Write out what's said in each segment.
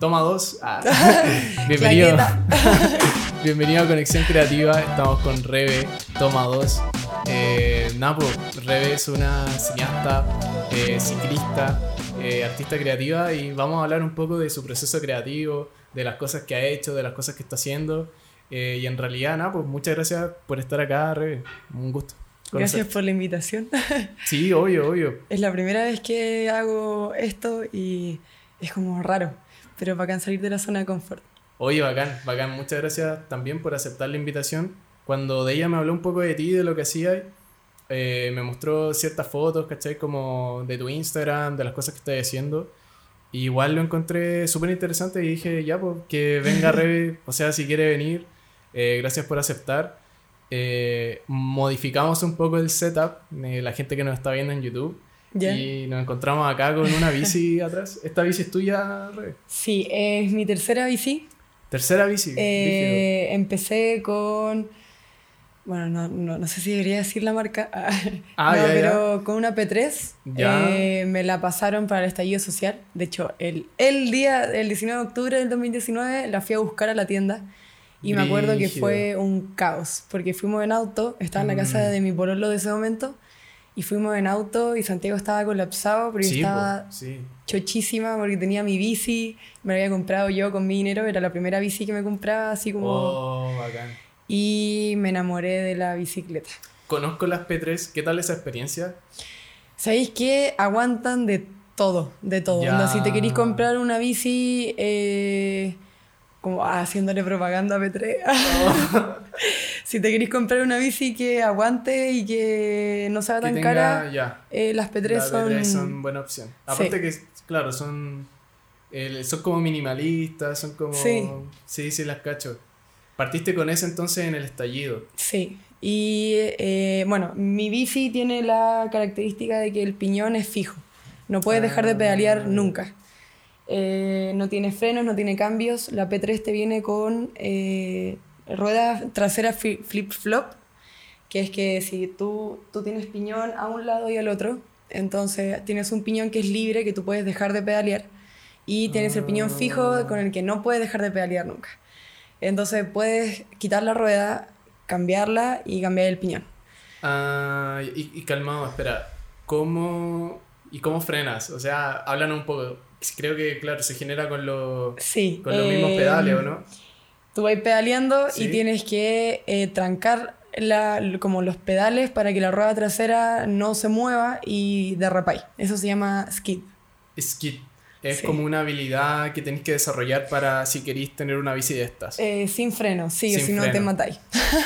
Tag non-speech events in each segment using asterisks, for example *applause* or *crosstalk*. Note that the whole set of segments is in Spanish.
Toma dos. Ah. *laughs* Bienvenido. *laughs* Bienvenido a Conexión Creativa. Estamos con Rebe. Toma dos. Eh, Napo, Rebe es una cineasta, eh, ciclista, eh, artista creativa y vamos a hablar un poco de su proceso creativo, de las cosas que ha hecho, de las cosas que está haciendo. y en realidad, Napo, muchas gracias por estar acá, Rebe. Un gusto. Gracias por la invitación. *laughs* Sí, obvio, obvio. Es la primera vez que hago esto y es como raro pero bacán salir de la zona de confort. Oye, bacán, bacán. Muchas gracias también por aceptar la invitación. Cuando de ella me habló un poco de ti, de lo que hacías, eh, me mostró ciertas fotos, ¿cachai? Como de tu Instagram, de las cosas que estás haciendo. igual lo encontré súper interesante y dije, ya, pues, que venga *laughs* Rebe, o sea, si quiere venir, eh, gracias por aceptar. Eh, modificamos un poco el setup, la gente que nos está viendo en YouTube. Y nos encontramos acá con una bici *laughs* atrás. ¿Esta bici es tuya, Rebe? Sí, es mi tercera bici. ¿Tercera bici? Eh, empecé con... Bueno, no, no, no, sé si debería decir la marca. *laughs* Ah, no, pero con una P3 eh, me la pasaron para el estallido social. De hecho, el, el día, el 19 de octubre del 2019, la fui a buscar a la tienda. Y me acuerdo que fue un caos, porque fuimos en auto, estaba en la casa mm. de mi pololo de ese momento, y fuimos en auto y Santiago estaba colapsado, pero yo estaba chochísima porque tenía mi bici, me la había comprado yo con mi dinero, era la primera bici que me compraba, así como... Oh, bacán. Y me enamoré de la bicicleta. Conozco las P3, ¿qué tal esa experiencia? ¿Sabéis qué? Aguantan de todo, de todo. si te queréis comprar una bici... Eh, como haciéndole propaganda a P3. *laughs* *laughs* si te queréis comprar una bici que aguante y que no sea tan cara, eh, las P3 son... son buena opción. Aparte que, claro, son, son como minimalistas, son como... Sí. sí, sí, las cacho. Partiste con eso entonces en el estallido. Sí. Y eh, bueno, mi bici tiene la característica de que el piñón es fijo. No puedes dejar de pedalear ah. nunca. Eh, no tiene frenos, no tiene cambios. La P3 te viene con eh, ruedas traseras flip-flop, que es que si tú, tú tienes piñón a un lado y al otro, entonces tienes un piñón que es libre, que tú puedes dejar de pedalear, y tienes el piñón fijo con el que no puedes dejar de pedalear nunca. Entonces puedes quitar la rueda, cambiarla y cambiar el piñón. Ah, y, calmado, espera, ¿cómo, ¿y cómo frenas? O sea, hablan un poco creo que, claro, se genera con, los con los mismos pedales, ¿o no? Eh, tú vas pedaleando y tienes que eh, trancar la, como los pedales para que la rueda trasera no se mueva y derrapáis. Eso se llama skid. Skid. Es como una habilidad que tenéis que desarrollar para si queréis tener una bici de estas. Eh, sin freno, sí, o si no te matáis.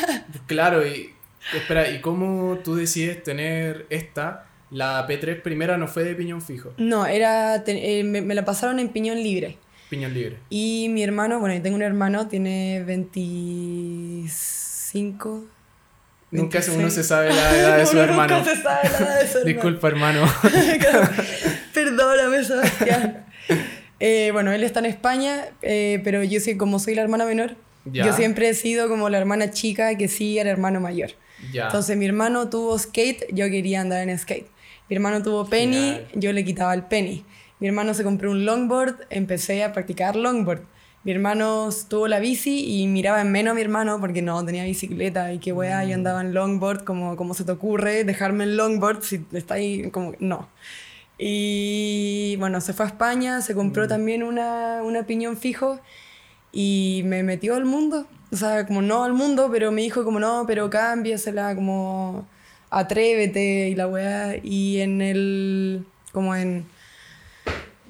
*laughs* claro, y espera, ¿y cómo tú decides tener esta? La P3 primera no fue de piñón fijo. No, era eh, me, la pasaron en piñón libre. Piñón libre. Y mi hermano, bueno, yo tengo un hermano, tiene 25. Nunca uno *laughs* se sabe la edad de su hermano. Nunca se sabe la edad de su hermano. Disculpa, hermano. *laughs* *laughs* Perdóname, Sebastián. Eh, bueno, él está en España, eh, pero yo sí, como soy la hermana menor, yo siempre he sido como la hermana chica que sí era hermano mayor. Entonces mi hermano tuvo skate, yo quería andar en skate. Mi hermano tuvo penny, yo le quitaba el penny. Mi hermano se compró un longboard, empecé a practicar longboard. Mi hermano tuvo la bici y miraba en menos a mi hermano porque no tenía bicicleta y qué weá, yo andaba en longboard, como, como se te ocurre dejarme en longboard si está ahí, como no. Y bueno, se fue a España, se compró mm. también una, una piñón fijo y me metió al mundo. O sea, como no al mundo, pero me dijo como no, pero cámbiasela, como atrévete y la weá. Y en el, como en,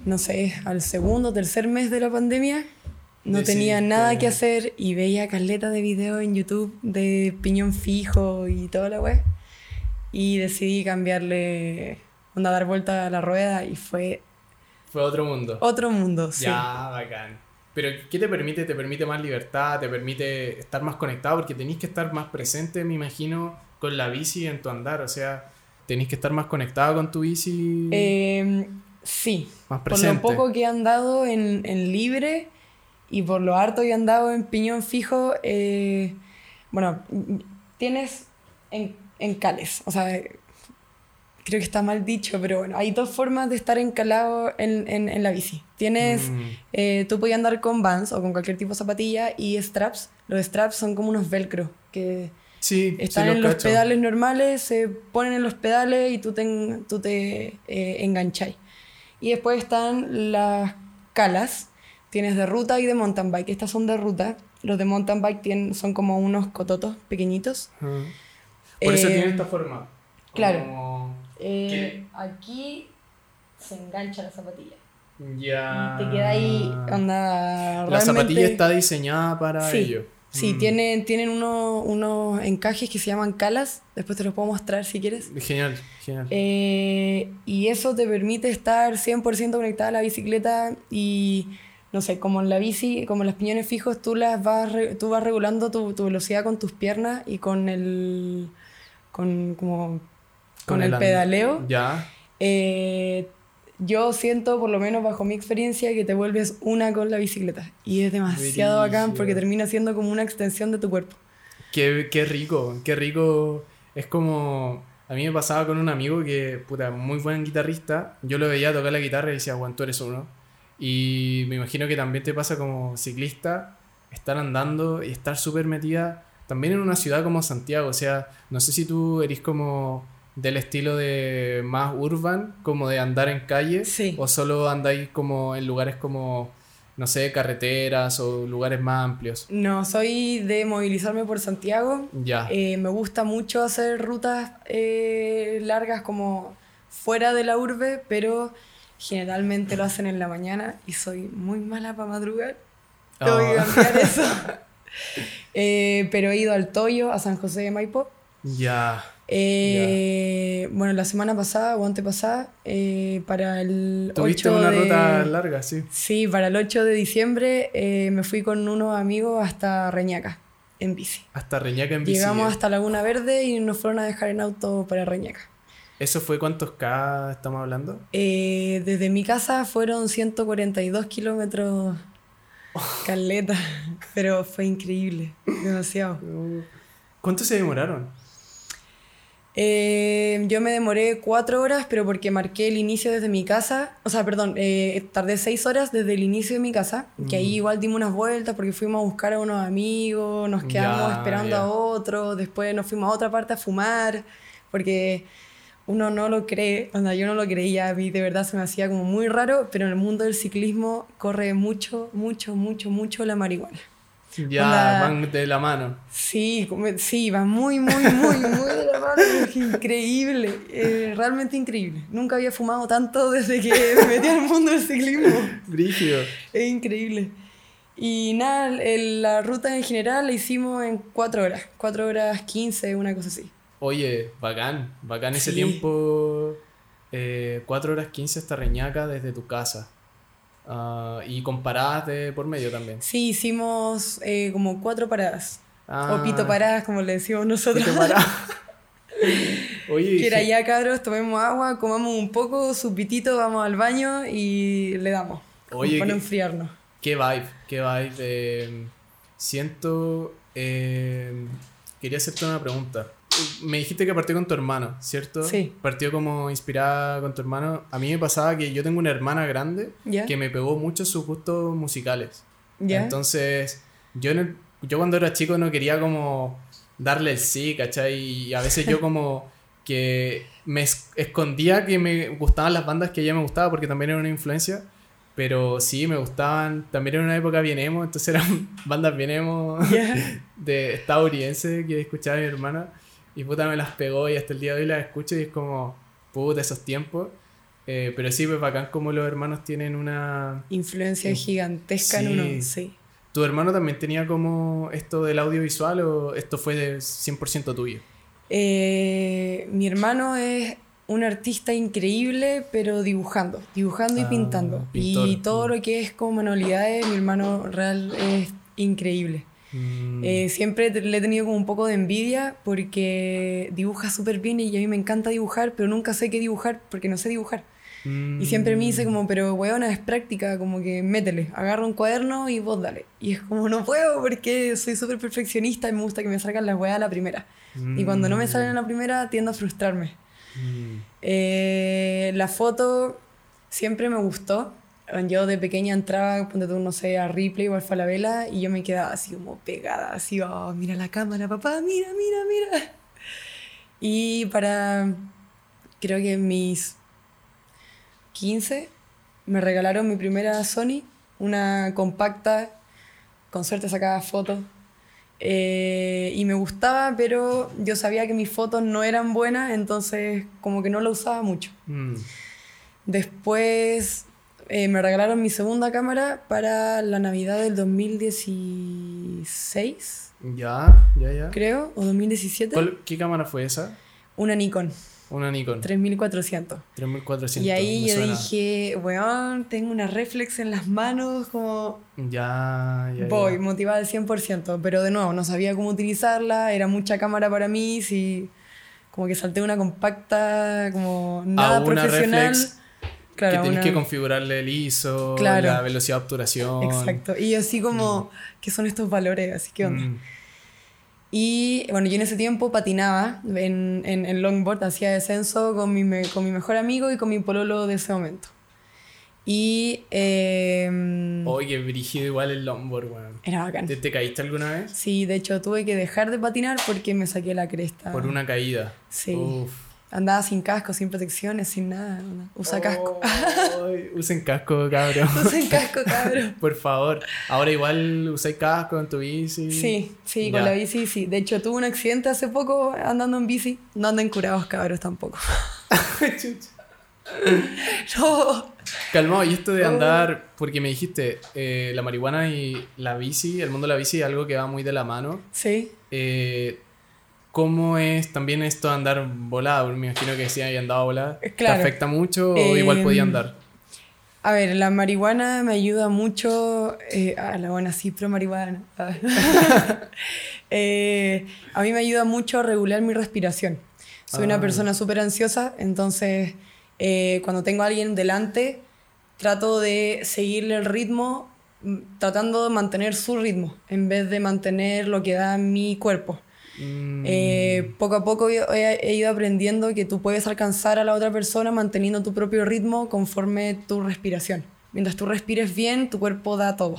no sé, al segundo, tercer mes de la pandemia, no tenía nada que hacer y veía caleta de videos en YouTube de piñón fijo y toda la weá. Y decidí cambiarle, onda, dar vuelta a la rueda y fue... Fue otro mundo. Otro mundo, sí. Ya, bacán. Pero ¿qué te permite? Te permite más libertad, te permite estar más conectado, porque tenéis que estar más presente, me imagino, con la bici en tu andar. O sea, tenéis que estar más conectado con tu bici. Em, sí. Más presente. Por lo poco que he andado en, libre y por lo harto que he andado en piñón fijo, eh, bueno, tienes en, en cales, o sea, creo que está mal dicho, pero bueno, hay dos formas de estar encalado en, en, la bici. Tienes, mm. eh, tú puedes andar con Vans o con cualquier tipo de zapatilla y straps. Los straps son como unos velcro que sí, están en los pedales normales, se ponen en los pedales y tú te, tú te eh, engancháis. Y después están las calas, tienes de ruta y de mountain bike. Estas son de ruta. Los de mountain bike tienen, son como unos cototos pequeñitos. Por eso tiene esta forma. Claro. Eh, aquí se engancha la zapatilla. Ya. te queda ahí, onda. La zapatilla está diseñada para ello. Sí, mm. tienen, tienen unos encajes que se llaman calas. Después te los puedo mostrar si quieres. Genial, genial. Eh, y eso te permite estar 100% conectada a la bicicleta y, no sé, como en la bici, como en los piñones fijos, tú, las vas, tú vas regulando tu, tu velocidad con tus piernas y con el, con, como, con, el, pedaleo. Ya. Eh, yo siento, por lo menos bajo mi experiencia, que te vuelves una con la bicicleta. Y es demasiado bacán porque termina siendo como una extensión de tu cuerpo. Qué, qué rico, qué rico. Es como... A mí me pasaba con un amigo que, puta, muy buen guitarrista. Yo lo veía tocar la guitarra y decía, bueno, tú eres uno. Y me imagino que también te pasa como ciclista, estar andando y estar súper metida también en una ciudad como Santiago. O sea, no sé si tú eres como del estilo de más urban, como de andar en calle, o solo andáis como en lugares como, no sé, carreteras o lugares más amplios. No, soy de movilizarme por Santiago. Ya. Eh, me gusta mucho hacer rutas eh, largas como fuera de la urbe, pero generalmente lo hacen en la mañana y soy muy mala para madrugar. Tengo que ah. cambiar eso. *laughs* Eh, pero he ido al Toyo, a San José de Maipo. Ya. Eh, bueno, la semana pasada o antepasada, eh, para el Tuviste una ruta larga, sí. Sí, para el 8 de diciembre eh, me fui con unos amigos hasta Reñaca, en bici. Hasta Reñaca en bici. Llegamos hasta Laguna Verde y nos fueron a dejar en auto para Reñaca. ¿Eso fue cuántos K estamos hablando? desde mi casa fueron 142 kilómetros *laughs* caleta, pero fue increíble, demasiado. ¿Cuánto se demoraron? Eh, yo me demoré cuatro horas, pero porque marqué el inicio desde mi casa. O sea, perdón, eh, tardé seis horas desde el inicio de mi casa, que ahí mm. igual dimos unas vueltas porque fuimos a buscar a unos amigos, nos quedamos esperando a otros, después nos fuimos a otra parte a fumar, porque uno no lo cree, o yo no lo creía, a mí de verdad se me hacía como muy raro, pero en el mundo del ciclismo corre mucho, mucho, mucho, mucho la marihuana. Ya, van de la mano. Sí, sí, van muy, muy, muy, muy de la mano. Es increíble, eh, realmente increíble. Nunca había fumado tanto desde que me metí al mundo del ciclismo. Brígido. Es increíble. Y nada, la ruta en general la hicimos en cuatro horas, cuatro horas quince, una cosa así. Oye, bacán, bacán ese tiempo, eh, cuatro horas quince hasta Reñaca desde tu casa. Ah, y con paradas de por medio también. Sí, hicimos eh, como cuatro paradas. o pito ah. paradas, como le decimos nosotros. Pito *laughs* Oye, que era ya, cabros, tomemos agua, comamos un poco, su pitito, vamos al baño y le damos. Oye, para enfriarnos. Qué vibe, qué vibe. siento. Eh, quería hacerte una pregunta me dijiste que partió con tu hermano, ¿cierto? Sí. Partió como inspirada con tu hermano. A mí me pasaba que yo tengo una hermana grande que me pegó mucho sus gustos musicales. Entonces, yo, yo cuando era chico no quería como darle el sí, ¿cachai? Y a veces yo *laughs* como que me escondía que me gustaban las bandas que ella me gustaba porque también era una influencia. Pero sí, me gustaban. También era una época bien emo, entonces eran *laughs* bandas bien emo de estadounidense que escuchaba mi hermana. Y puta me las pegó y hasta el día de hoy las escucho y es como, puta, esos tiempos. Eh, pero sí, pues bacán como los hermanos tienen una... Influencia gigantesca en uno, sí. ¿Tu hermano también tenía como esto del audiovisual o esto fue de 100% tuyo? Eh, mi hermano es un artista increíble, pero dibujando, dibujando y ah, pintando. Y todo lo que es como manualidades, mi hermano real es increíble. Mm. Eh, siempre le he tenido como un poco de envidia porque dibuja súper bien y a mí me encanta dibujar, pero nunca sé qué dibujar porque no sé dibujar. Y siempre me dice como, pero weona, es práctica, como que métele, agarra un cuaderno y vos dale. Y es como, no puedo porque soy súper perfeccionista y me gusta que me salgan las weas a la primera. Y cuando no me salen a la primera, tiendo a frustrarme. Mm. Eh, la foto siempre me gustó. Yo de pequeña entraba, ponte tú, no sé, a Ripley o a vela y yo me quedaba así como pegada, así, oh, mira la cámara, papá, mira, mira, mira. *laughs* Y para, creo que mis 15, me regalaron mi primera Sony, una compacta, con suerte sacaba fotos. Eh, y me gustaba, pero yo sabía que mis fotos no eran buenas, entonces como que no la usaba mucho. Mm. Después eh, me regalaron mi segunda cámara para la Navidad del 2016. Ya, ya, ya. Creo, o 2017. ¿Qué cámara fue esa? Una Nikon. Una Nikon. 3400. 3400. Y ahí yo dije, weón, tengo una reflex en las manos, como... Ya, ya. Voy, motivada al 100%, pero de nuevo, no sabía cómo utilizarla, era mucha cámara para mí, si como que salté una compacta, como nada A una profesional. Reflex claro, que tienes que configurarle el ISO, la velocidad de obturación. Exacto. Y así como, mm. ¿qué son estos valores? Así que onda. Mm. Y bueno, yo en ese tiempo patinaba en, en, longboard, hacía descenso con mi, con mi mejor amigo y con mi pololo de ese momento. Y. Eh, Oye, brígido igual el longboard, weón. Era bacán. ¿Te, ¿Te, caíste alguna vez? Sí, de hecho tuve que dejar de patinar porque me saqué la cresta. Por una caída. Sí. Uf. Andaba sin casco, sin protecciones, sin nada. Usa casco. *laughs* usen casco, cabrón. Usen casco, cabrón. *laughs* Por favor. Ahora igual usáis casco en tu bici. Sí, sí, con la bici sí. De hecho, tuve un accidente hace poco andando en bici. No anden curados, cabros, tampoco. *laughs* no. Calmado, y esto de andar, porque me dijiste, eh, la marihuana y la bici, el mundo de la bici es algo que va muy de la mano. Sí. Eh, ¿Cómo es también esto de andar volado? Me imagino que si hay andado volado. ¿Te afecta mucho o igual podía em, andar? A ver, la marihuana me ayuda mucho. Eh, a la buena cipro marihuana. *laughs* Eh, a mí me ayuda mucho a regular mi respiración. Soy una ah. persona súper ansiosa, entonces eh, cuando tengo a alguien delante, trato de seguirle el ritmo, mm, tratando de mantener su ritmo, en vez de mantener lo que da mi cuerpo. Mm. Eh, poco a poco he, ido aprendiendo que tú puedes alcanzar a la otra persona manteniendo tu propio ritmo conforme tu respiración. Mientras tú respires bien, tu cuerpo da todo.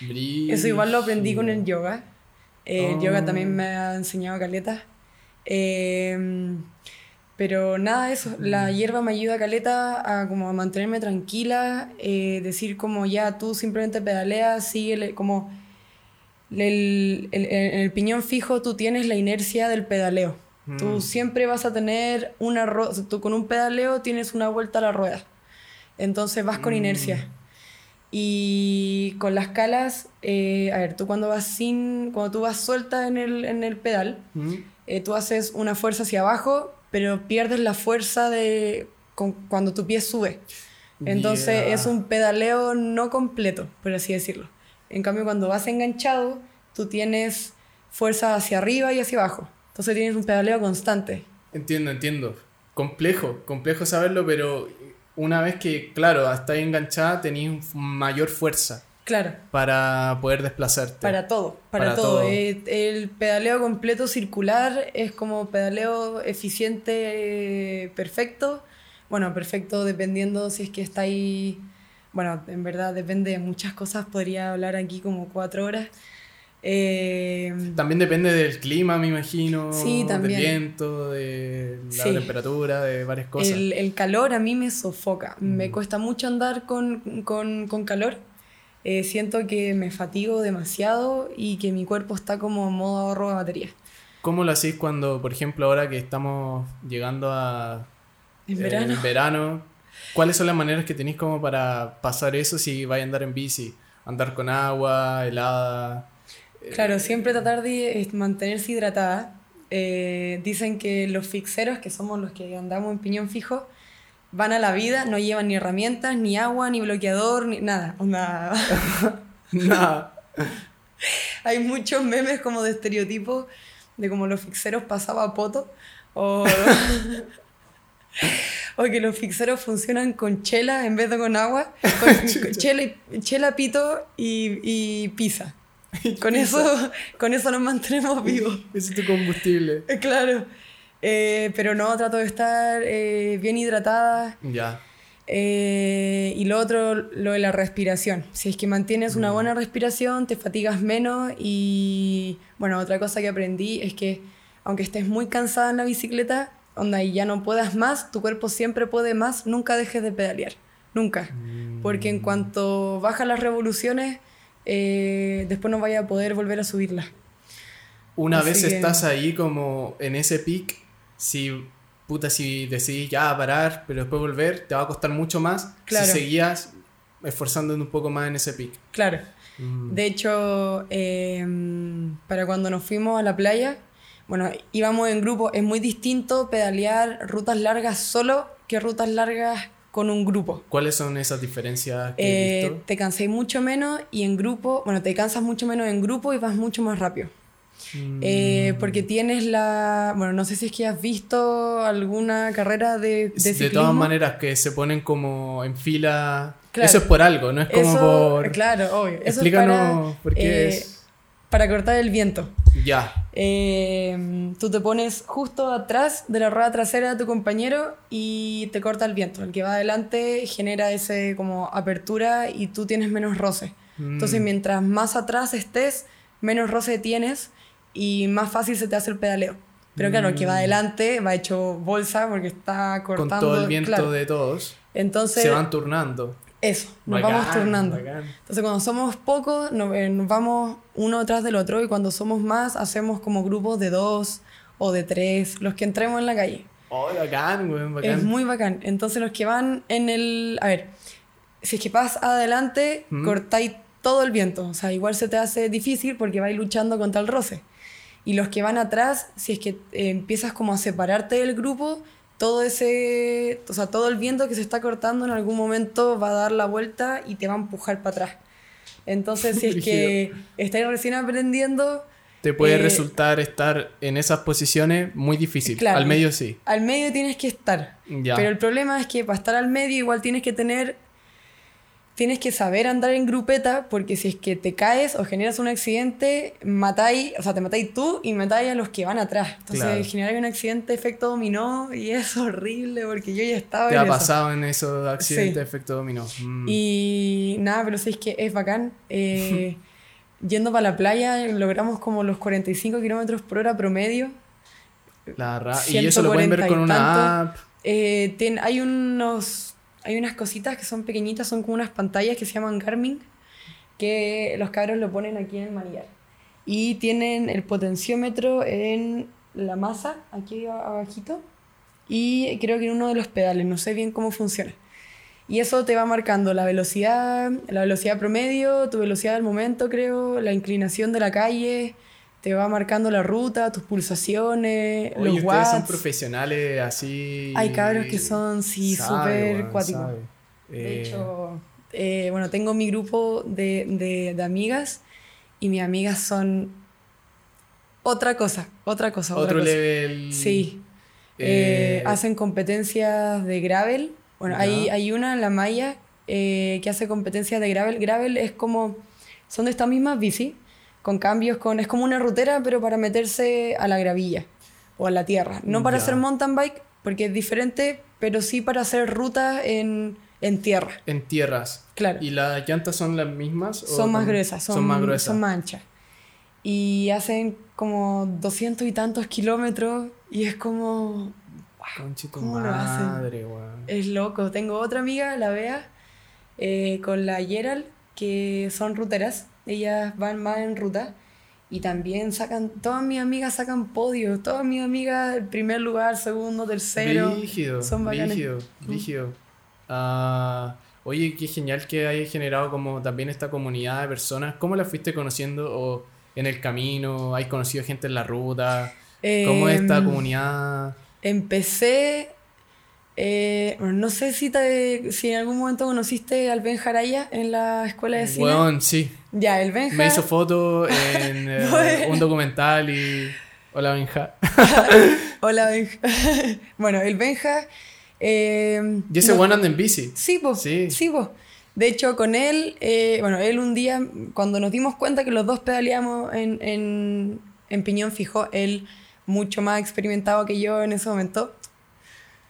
Eso igual lo aprendí con el yoga. el yoga oh. también me ha enseñado caleta. Em, pero nada, eso, la mm. hierba me ayuda caleta a como a mantenerme tranquila, eh, decir como ya tú simplemente pedaleas, sigue como el, en el piñón fijo tú tienes la inercia del pedaleo. Tú mm. siempre vas a tener una rueda, tú con un pedaleo tienes una vuelta a la rueda. Entonces vas con inercia. Mm. Y con las calas, eh, a ver, tú cuando vas sin, cuando tú vas suelta en el, en el pedal, mm. eh, tú haces una fuerza hacia abajo, pero pierdes la fuerza de cuando tu pie sube. Entonces es un pedaleo no completo, por así decirlo. En cambio, cuando vas enganchado, tú tienes fuerza hacia arriba y hacia abajo. Entonces tienes un pedaleo constante. Entiendo, entiendo. Complejo, complejo saberlo, pero una vez que, claro, hasta enganchada, tenías mayor fuerza. Claro. Para poder desplazarte. Para todo, para, todo. Eh, el pedaleo completo circular es como pedaleo eficiente, perfecto. Bueno, perfecto dependiendo si es que está ahí bueno, en verdad depende de muchas cosas, podría hablar aquí como cuatro horas. Eh, también depende del clima, me imagino, sí, del viento, de la temperatura, de varias cosas. El, calor a mí me sofoca, me mm. cuesta mucho andar con, calor. Eh, siento que me fatigo demasiado y que mi cuerpo está como en modo ahorro de batería. ¿Cómo lo hacéis cuando, por ejemplo, ahora que estamos llegando a... En verano. En verano ¿Cuáles son las maneras que tenéis como para pasar eso si vais a andar en bici? Andar con agua, helada. Claro, siempre tratar de mantenerse hidratada. Eh, dicen que los fixeros, que somos los que andamos en piñón fijo, van a la vida, no llevan ni herramientas, ni agua, ni bloqueador, ni nada. *laughs* Nada. nada. *laughs* Hay muchos memes como de estereotipos de cómo los fixeros pasaban a poto o *laughs* o que los fixeros funcionan con chela en vez de con agua, *laughs* con, chela, chela, pito y, y pizza. *laughs* Con eso, con eso nos mantenemos *laughs* vivos. Ese es tu combustible. Eh, claro. Eh, pero no, trato de estar eh, bien hidratada. Ya. Eh, y lo otro, lo de la respiración. Si es que mantienes una mm. buena respiración, te fatigas menos. Y bueno, otra cosa que aprendí es que aunque estés muy cansada en la bicicleta, onda y ya no puedas más, tu cuerpo siempre puede más, nunca dejes de pedalear. Nunca. Porque en mm. cuanto bajas las revoluciones, después no vaya a poder volver a subirlas. Una vez estás ahí como en ese pic, si puta, si decidís ya parar, pero después volver, te va a costar mucho más si seguías esforzándote un poco más en ese pic. Claro. Mm. De hecho, em, para cuando nos fuimos a la playa, bueno, íbamos en grupo, es muy distinto pedalear rutas largas solo que rutas largas con un grupo. ¿Cuáles son esas diferencias que eh, Te cansé mucho menos y en grupo, bueno, te cansas mucho menos en grupo y vas mucho más rápido. Eh, porque tienes la. Bueno, no sé si es que has visto alguna carrera de, de De todas maneras, que se ponen como en fila. Eso es por algo, no es como por. Claro, obvio. Explícanos por qué eh, es. Para cortar el viento. Ya. Eh, tú te pones justo atrás de la rueda trasera de tu compañero y te corta el viento. El que va adelante genera ese como apertura y tú tienes menos roce. Entonces, mm. mientras más atrás estés, menos roce tienes y más fácil se te hace el pedaleo. Pero claro, el que va mm. adelante va hecho bolsa porque está cortando. Con todo el viento de todos. Entonces. Se van turnando. Eso, nos vamos turnando. Entonces, cuando somos pocos, eh, nos, vamos uno detrás del otro y cuando somos más, hacemos como grupos de dos o de tres, los que entremos en la calle. Oh, bacán, güey, bacán. Es muy bacán. Entonces, los que van en el. A ver, si es que vas adelante, ¿Mm? cortáis todo el viento. O sea, igual se te hace difícil porque vais luchando contra el roce. Y los que van atrás, si es que eh, empiezas como a separarte del grupo, todo ese, o sea, todo el viento que se está cortando en algún momento va a dar la vuelta y te va a empujar para atrás. Entonces, si es *laughs* que estás recién aprendiendo... Te puede eh, resultar estar en esas posiciones muy difícil. Claro, al medio sí. Al medio tienes que estar. Pero el problema es que para estar al medio igual tienes que tener tienes que saber andar en grupeta porque si es que te caes o generas un accidente, matáis, o sea, te matáis tú y matáis a los que van atrás. Entonces, generar un accidente efecto dominó y es *laughs* horrible porque yo ya estaba ¿Te ha pasado en esos accidentes efecto dominó? Mm. Y nada, pero sí es que es bacán. Eh, *laughs* yendo para la playa logramos como los 45 kilómetros por hora promedio. La y eso lo pueden ver con una app. Eh, hay unos hay unas cositas que son pequeñitas, son como unas pantallas que se llaman Garmin, que los cabros lo ponen aquí en el manillar. Y tienen el potenciómetro en la masa, aquí abajito, y creo que en uno de los pedales, no sé bien cómo funciona. Y eso te va marcando la velocidad, la velocidad promedio, tu velocidad del momento, creo, la inclinación de la calle, te va marcando la ruta, tus pulsaciones, Oye, los watts. son profesionales así. Hay cabros que son, sí, súper cuáticos. De eh. hecho, eh, bueno, tengo mi grupo de, de, de, amigas y mis amigas son otra cosa, otra cosa. Otro otra level. Sí. Eh, hacen competencias de gravel. Bueno, hay, hay, una en la Maya que hace competencias de gravel. Gravel es como, son de estas mismas bici, con cambios, con es como una rutera, pero para meterse a la gravilla o a la tierra. No para hacer mountain bike, porque es diferente, pero sí para hacer rutas en, en tierra. En tierras. Claro. ¿Y las llantas son las mismas? Son más gruesas, son, más gruesas. Son más anchas. Y hacen como doscientos y tantos kilómetros y es como... ¿Cómo madre, Es loco. Tengo otra amiga, la Bea, eh, con la Gerald, que son ruteras ellas van más en ruta y también sacan, todas mis amigas sacan podios, todas mis amigas primer lugar, segundo, tercero. Rígido, son rígido, rígido. Ah, oye, qué genial que hayas generado como también esta comunidad de personas. ¿Cómo la fuiste conociendo o en el camino? ¿Has conocido gente en la ruta? ¿Cómo es esta em, comunidad? Empecé eh, no sé si, si en algún momento conociste al Ben Jaraya en la escuela de cine. Bueno, sí. Ya, el Benja. Me hizo foto en *laughs* eh, un documental y. Hola, Benja. *laughs* Hola, Benja. *laughs* bueno, el Benja. Eh, ¿Y ese one anda en bici? Sí, pues. Sí, sí De hecho, con él, eh, bueno, él un día, cuando nos dimos cuenta que los dos pedaleamos en, en, en Piñón Fijo, él mucho más experimentado que yo en ese momento.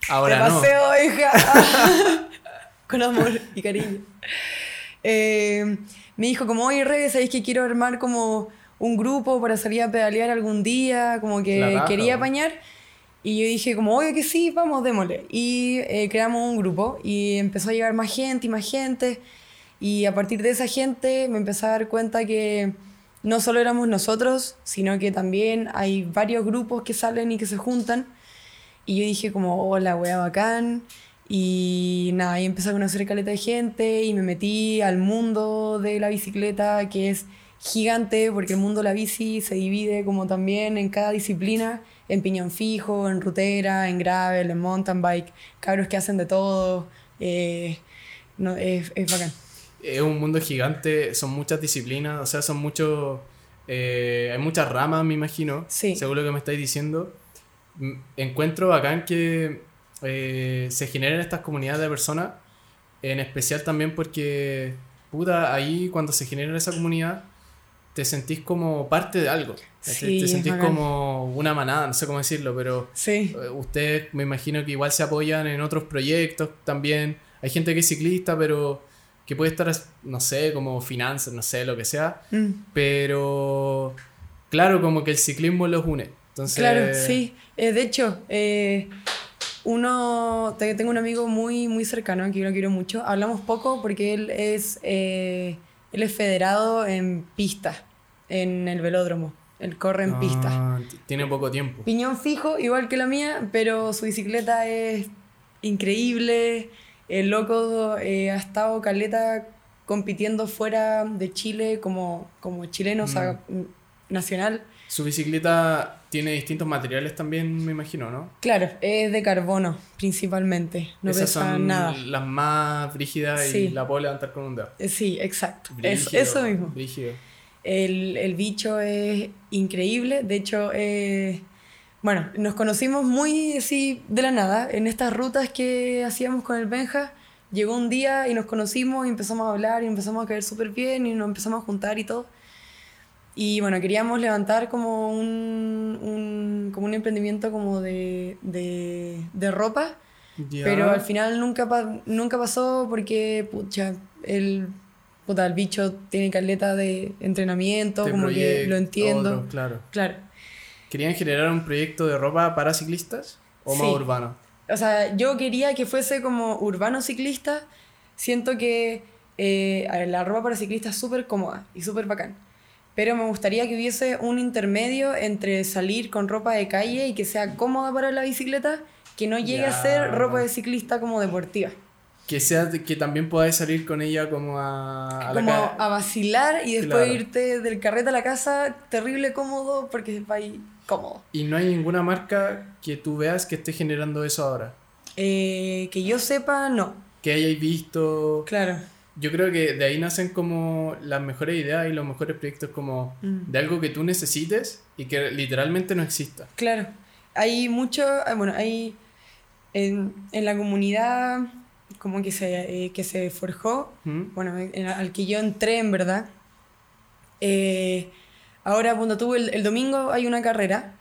Ahora Te paseo, hija. Con amor y cariño. Eh, me dijo como, oye, Rebe, ¿sabéis que quiero armar como un grupo para salir a pedalear algún día? Como que quería apañar. Y yo dije como, oye, que sí, vamos, démosle. Y eh, creamos un grupo y empezó a llegar más gente y más gente. Y a partir de esa gente me empecé a dar cuenta que no solo éramos nosotros, sino que también hay varios grupos que salen y que se juntan. Y yo dije como, hola, wea bacán. Y nada, ahí empecé a conocer caleta de gente y me metí al mundo de la bicicleta, que es gigante, porque el mundo de la bici se divide como también en cada disciplina, en piñón fijo, en rutera, en gravel, en mountain bike, cabros que hacen de todo. Eh, no, es, es bacán. Es un mundo gigante, son muchas disciplinas, o sea, son muchos... Eh, hay muchas ramas, me imagino, sí. según lo que me estáis diciendo. Encuentro bacán que eh, se generan estas comunidades de personas, en especial también porque, puta, ahí cuando se genera esa comunidad, te sentís como parte de algo. te, sentís como una manada, no sé cómo decirlo, pero sí. Eh, ustedes me imagino que igual se apoyan en otros proyectos también. Hay gente que es ciclista, pero que puede estar, no sé, como finanzas, no sé, lo que sea. Mm. Pero claro, como que el ciclismo los une. Entonces, claro, sí. Eh, de hecho, uno, tengo un amigo muy, muy cercano, que yo lo quiero mucho. Hablamos poco porque él es, eh, él es federado en pista, en el velódromo. Él corre en pista. Ah, tiene poco tiempo. Piñón fijo, igual que la mía, pero su bicicleta es increíble. El loco eh, ha estado caleta compitiendo fuera de Chile como, como chileno, o sea, mm. nacional. Su bicicleta tiene distintos materiales también, me imagino, ¿no? Claro, es de carbono principalmente. No Esas son nada. las más rígidas y la puedo levantar con un dedo. Eh, sí, exacto. es, eso mismo. El, el, bicho es increíble. De hecho, eh, bueno, nos conocimos muy así de la nada. En estas rutas que hacíamos con el Benja, llegó un día y nos conocimos y empezamos a hablar y empezamos a caer súper bien y nos empezamos a juntar y todo. Y bueno, queríamos levantar como un, un como un emprendimiento como de, de, de ropa, pero al final nunca, nunca pasó porque, pucha, el, puta, el bicho tiene caleta de entrenamiento, como que lo entiendo. claro. claro. ¿Querían generar un proyecto de ropa para ciclistas o más urbano? O sea, yo quería que fuese como urbano ciclista. Siento que eh, la ropa para ciclistas es súper cómoda y súper bacán pero me gustaría que hubiese un intermedio entre salir con ropa de calle y que sea cómoda para la bicicleta, que no llegue a ser ropa de ciclista como deportiva. Que sea que también podáis salir con ella como a, a como a vacilar y después irte del carrete a la casa terrible cómodo porque va ahí cómodo. Y no hay ninguna marca que tú veas que esté generando eso ahora. Eh, que yo sepa, no. Que hayáis visto. Claro yo creo que de ahí nacen como las mejores ideas y los mejores proyectos como mm. de algo que tú necesites y que literalmente no exista. Claro, hay mucho, ah, bueno, hay en, en la comunidad como que se, eh, que se forjó, ¿Mm? bueno, al que yo entré en verdad. Eh, ahora, cuando tuve el, el, domingo hay una carrera.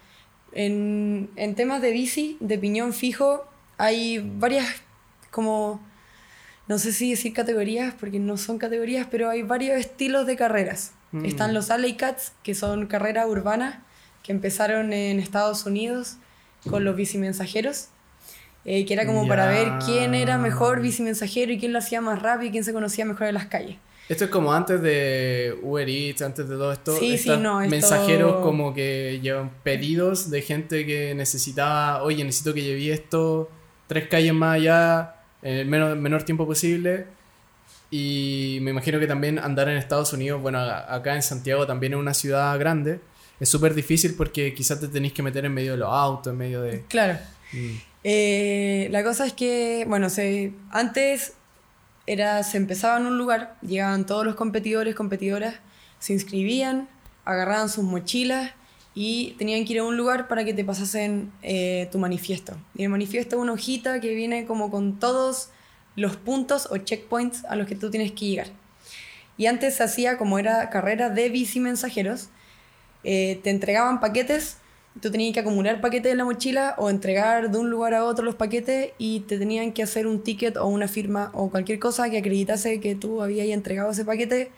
En, en temas de bici, de piñón fijo, hay varias como no sé si decir categorías, porque no son categorías, pero hay varios estilos de carreras. Mm. Están los Alley Cats, que son carreras urbanas, que empezaron en Estados Unidos con los bicimensajeros, eh, que era como para ver quién era mejor bicimensajero y quién lo hacía más rápido y quién se conocía mejor en las calles. Esto es como antes de Uber Eats, antes de todo esto. Sí, sí, no, mensajeros como que llevan pedidos de gente que necesitaba, oye, necesito que lleve esto tres calles más allá en el menor, menor tiempo posible. Y me imagino que también andar en Estados Unidos, bueno, acá en Santiago también es una ciudad grande, es súper difícil porque quizás te tenéis que meter en medio de los autos, en medio de... Claro. Mm. Eh, la cosa es que, bueno, se, antes era, se empezaba en un lugar, llegaban todos los competidores, competidoras, se inscribían, agarraban sus mochilas y tenían que ir a un lugar para que te pasasen eh, tu manifiesto. Y el manifiesto es una hojita que viene como con todos los puntos o checkpoints a los que tú tienes que llegar. Y antes se hacía como era carrera de bici mensajeros, eh, te entregaban paquetes tú tenías que acumular paquetes en la mochila o entregar de un lugar a otro los paquetes y te tenían que hacer un ticket o una firma o cualquier cosa que acreditase que tú habías entregado ese paquete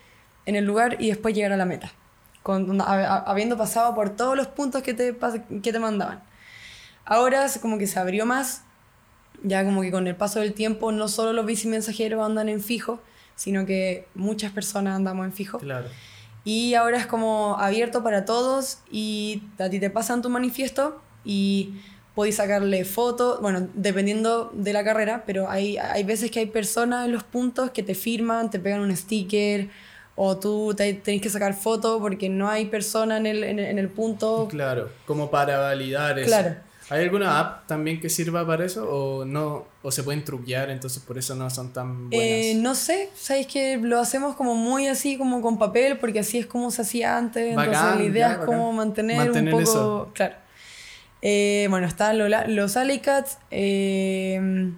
en el lugar y después llegar a la meta, con, habiendo pasado por todos los puntos que te, que te mandaban. Ahora como que se abrió más, ya como que con el paso del tiempo no solo los bici mensajeros andan en fijo, sino que muchas personas andamos en fijo. Claro. Y ahora es como abierto para todos y a ti te pasan tu manifiesto y podéis sacarle fotos, bueno, dependiendo de la carrera, pero hay, hay veces que hay personas en los puntos que te firman, te pegan un sticker o tú te, tenés que sacar fotos porque no hay persona en el, en, el punto. Claro, como para validar eso. Claro. ¿Hay alguna app también que sirva para eso o no o se pueden truquear entonces por eso no son tan buenas? Eh, no sé, sabéis que lo hacemos como muy así como con papel porque así es como se hacía antes, entonces la idea es como mantener, un poco, claro. Eh, bueno, están los Alicats eh,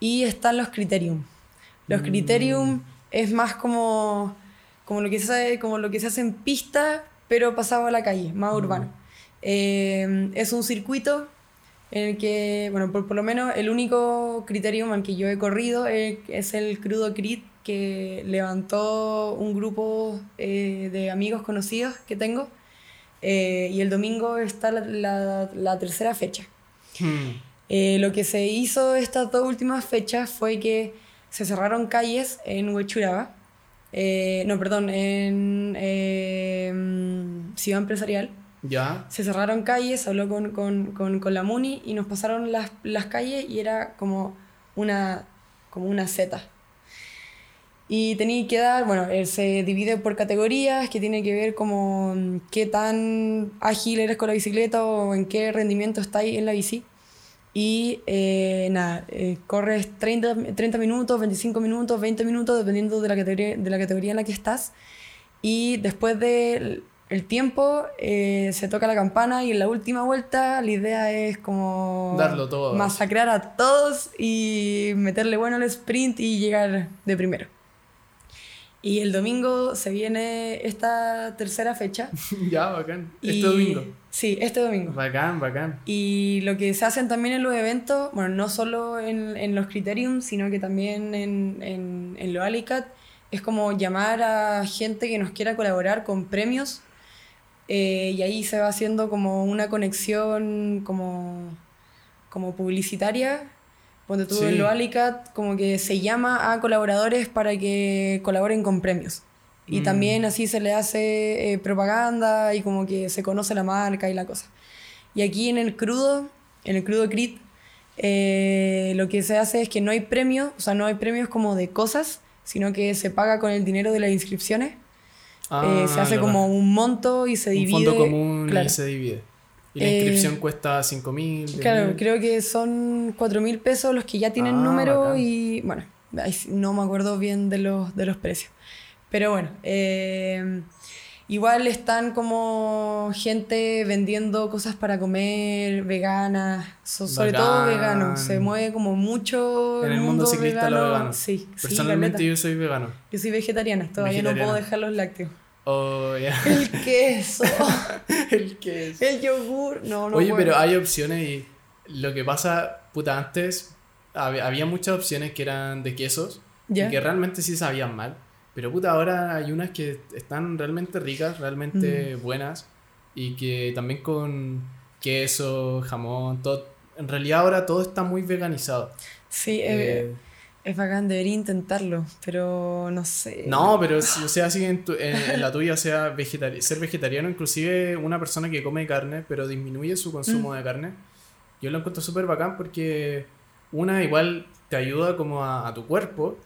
y están los Criterium. Los mm. Criterium es más como, como, lo que se hace, como lo que se hace en pista, pero pasado a la calle, más mm. urbano. es un circuito en el que, bueno, por, por lo menos el único criterio al que yo he corrido es, el crudo crit que levantó un grupo eh, de amigos conocidos que tengo eh, y el domingo está la, la, tercera fecha. Hmm. Eh, lo que se hizo estas dos últimas fechas fue que se cerraron calles en Huechuraba, no, perdón, en Ciudad Empresarial, ya. Se cerraron calles, habló con, con, con, con la MUNI y nos pasaron las, las, calles y era como una, como una Z. Y tenía que dar, bueno, eh, se divide por categorías que tiene que ver como mm, qué tan ágil eres con la bicicleta o en qué rendimiento estáis en la bici. Y eh, nada, eh, corres 30, 30 minutos, 25 minutos, 20 minutos, dependiendo de la, categoría, de la categoría en la que estás. Y después de el tiempo, eh, se toca la campana y en la última vuelta la idea es como... Darlo todo. Masacrar a todos y meterle bueno al sprint y llegar de primero. Y el domingo se viene esta tercera fecha. *laughs* ya, bacán. Este domingo. Sí, este domingo. Bacán, bacán. Y lo que se hacen también en los eventos, bueno, no solo en, en los criteriums, sino que también en, en, en lo Alicat, es como llamar a gente que nos quiera colaborar con premios eh, y ahí se va haciendo como una conexión como, como publicitaria. Cuando tú en lo Alicat, como que se llama a colaboradores para que colaboren con premios. Y mm. también así se le hace eh, propaganda y como que se conoce la marca y la cosa. Y aquí en el crudo, en el crudo crit, eh, lo que se hace es que no hay premios, o sea, no hay premios como de cosas, sino que se paga con el dinero de las inscripciones. Eh, se ah, hace como un monto y se divide. Un fondo común y se divide. Y la inscripción eh, cuesta 5 mil. Claro, creo que son 4 mil pesos los que ya tienen ah, número y bueno, no me acuerdo bien de los, de los precios. Pero bueno, eh, igual están como gente vendiendo cosas para comer, veganas, sobre todo veganos. Se mueve como mucho. En el mundo, ciclista vegano. lo vegano. Sí, Personalmente yo soy vegano. Yo soy vegetariana, todavía no puedo dejar los lácteos. Oh, *laughs* El queso. *laughs* el queso. El yogur. No, no. Oye, pero hay opciones y lo que pasa, puta, antes había muchas opciones que eran de quesos y que realmente sí sabían mal. Pero puta, ahora hay unas que están realmente ricas, realmente mm. buenas y que también con queso, jamón, todo. En realidad ahora todo está muy veganizado. Sí, eh, eh es bacán, debería intentarlo, pero no sé. No, pero o sea, así en, la tuya, o sea, ser vegetariano, inclusive una persona que come carne, pero disminuye su consumo mm. de carne, yo lo encuentro súper bacán porque una igual te ayuda como a, tu cuerpo.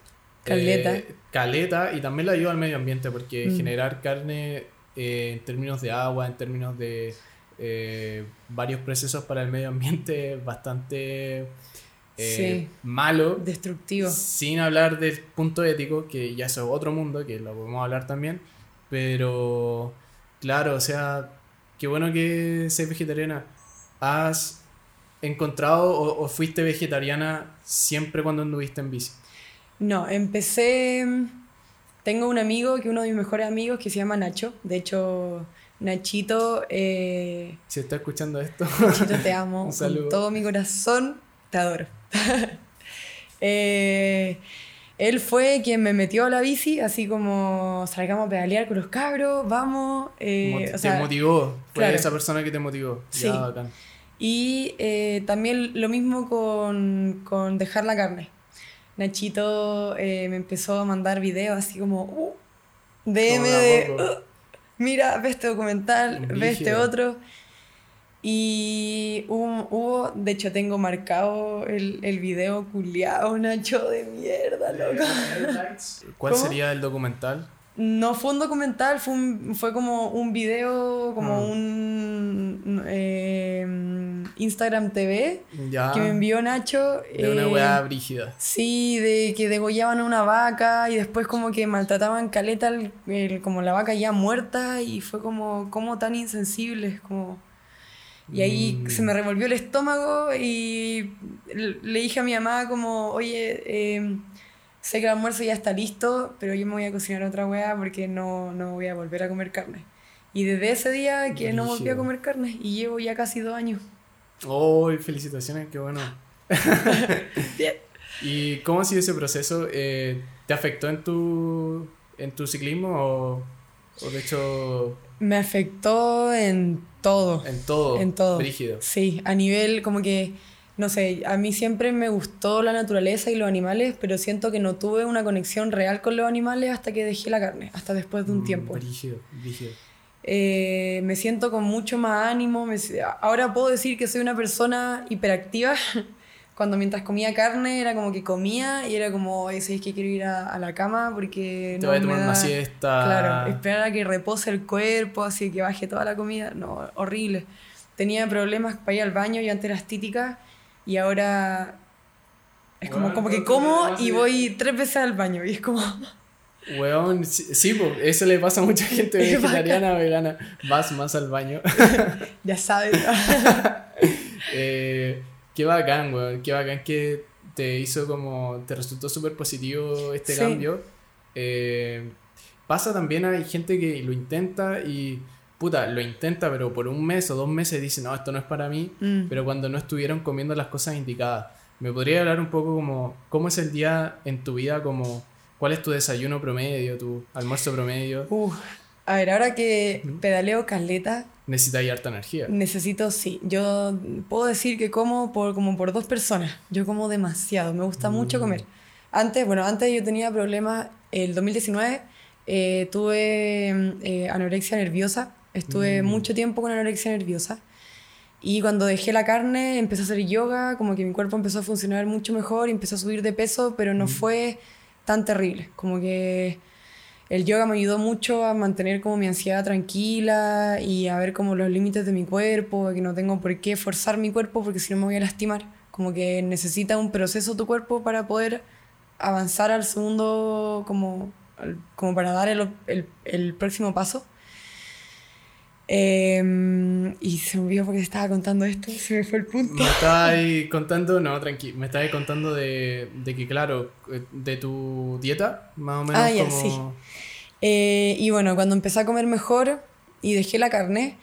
Caleta. Eh, caleta y también le ayuda al medio ambiente porque mm. generar carne eh, en términos de agua, en términos de eh, varios procesos para el medio ambiente bastante malo. Destructivo. Sin hablar del punto ético, que ya es otro mundo, que lo podemos hablar también. Pero, claro, o sea, qué bueno que seas vegetariana. ¿Has encontrado o, fuiste vegetariana siempre cuando anduviste en bici? No, empecé... Tengo un amigo, que uno de mis mejores amigos, que se llama Nacho. De hecho, Nachito. Eh, si está escuchando esto. Nachito, te *laughs* amo. Con todo mi corazón, te adoro. *laughs* Eh, él fue quien me metió a la bici, así como salgamos a pedalear con los cabros, vamos. Eh, te motivó, fue esa persona que te motivó. Sí. Y eh, también lo mismo con, con, dejar la carne. Nachito eh, me empezó a mandar videos así como, uh, DM de, uh, mira, ve este documental, ve este otro. Y hubo, de hecho tengo marcado el, el video culiao, Nacho, de mierda, loco. ¿Cuál sería el documental? No fue un documental, fue, un, fue como un video, como ah. un eh, Instagram TV que me envió Nacho. De una weá eh, brígida. Sí, de que degollaban a una vaca y después como que maltrataban caleta como la vaca ya muerta y fue como, como tan insensibles, como... Y ahí mm. se me revolvió el estómago y le dije a mi mamá como, oye, eh, sé que el almuerzo ya está listo, pero yo me voy a cocinar otra weá porque no, no voy a volver a comer carne. Y desde ese día que no volví a comer carne y llevo ya casi dos años. ¡Oh, felicitaciones! ¡Qué bueno! *laughs* ¿Y cómo ha sido ese proceso? Eh, ¿Te afectó en tu, en tu ciclismo o, o de hecho... Me afectó en todo. En todo. En todo. Brígido. Sí, a nivel como que, no sé, a mí siempre me gustó la naturaleza y los animales, pero siento que no tuve una conexión real con los animales hasta que dejé la carne, hasta después de un mm, tiempo. Brígido, brígido. Eh, me siento con mucho más ánimo. ahora puedo decir que soy una persona hiperactiva. *laughs* Cuando mientras comía carne era como que comía y era como, es que quiero ir a, la cama porque Te no voy a tomar una siesta. Claro, esperar a que repose el cuerpo, así que baje toda la comida. No, horrible. Tenía problemas para ir al baño, y antes era astítica y ahora es como, como que como y voy tres veces al baño y es como... *laughs* Weón, sí, pues, eso le pasa a mucha gente *laughs* vegetariana, vegana. Vas más al baño. *laughs* ya sabes. eh, Qué bacán, weón. Qué bacán que te hizo como. Te resultó súper positivo este cambio. Eh, pasa también, hay gente que lo intenta y. Puta, lo intenta, pero por un mes o dos meses dice, no, esto no es para mí. Mm. Pero cuando no estuvieron comiendo las cosas indicadas. ¿Me podría hablar un poco como. ¿Cómo es el día en tu vida? Como. ¿Cuál es tu desayuno promedio, tu almuerzo promedio? a ver, ahora que pedaleo caleta, Necesitas harta energía. Necesito, sí. Yo puedo decir que como por, como por dos personas. Yo como demasiado. Me gusta mucho comer. Mm. Antes, bueno, antes yo tenía problemas. El 2019 eh, tuve eh, anorexia nerviosa. Estuve mm. mucho tiempo con anorexia nerviosa. Y cuando dejé la carne, empecé a hacer yoga, como que mi cuerpo empezó a funcionar mucho mejor, y empezó a subir de peso, pero no mm. fue tan terrible. Como que el yoga me ayudó mucho a mantener como mi ansiedad tranquila y a ver como los límites de mi cuerpo, que no tengo por qué forzar mi cuerpo porque si no me voy a lastimar. Como que necesita un proceso tu cuerpo para poder avanzar al segundo, como, como para dar el, el, el próximo paso. Em, y se me olvidó porque estaba contando esto, se me fue el punto. Me estaba ahí *laughs* contando, no, tranquilo, me estaba ahí contando de, de, que, claro, de tu dieta, más o menos. Ah, como... sí. Eh, y bueno, cuando empecé a comer mejor y dejé la carne,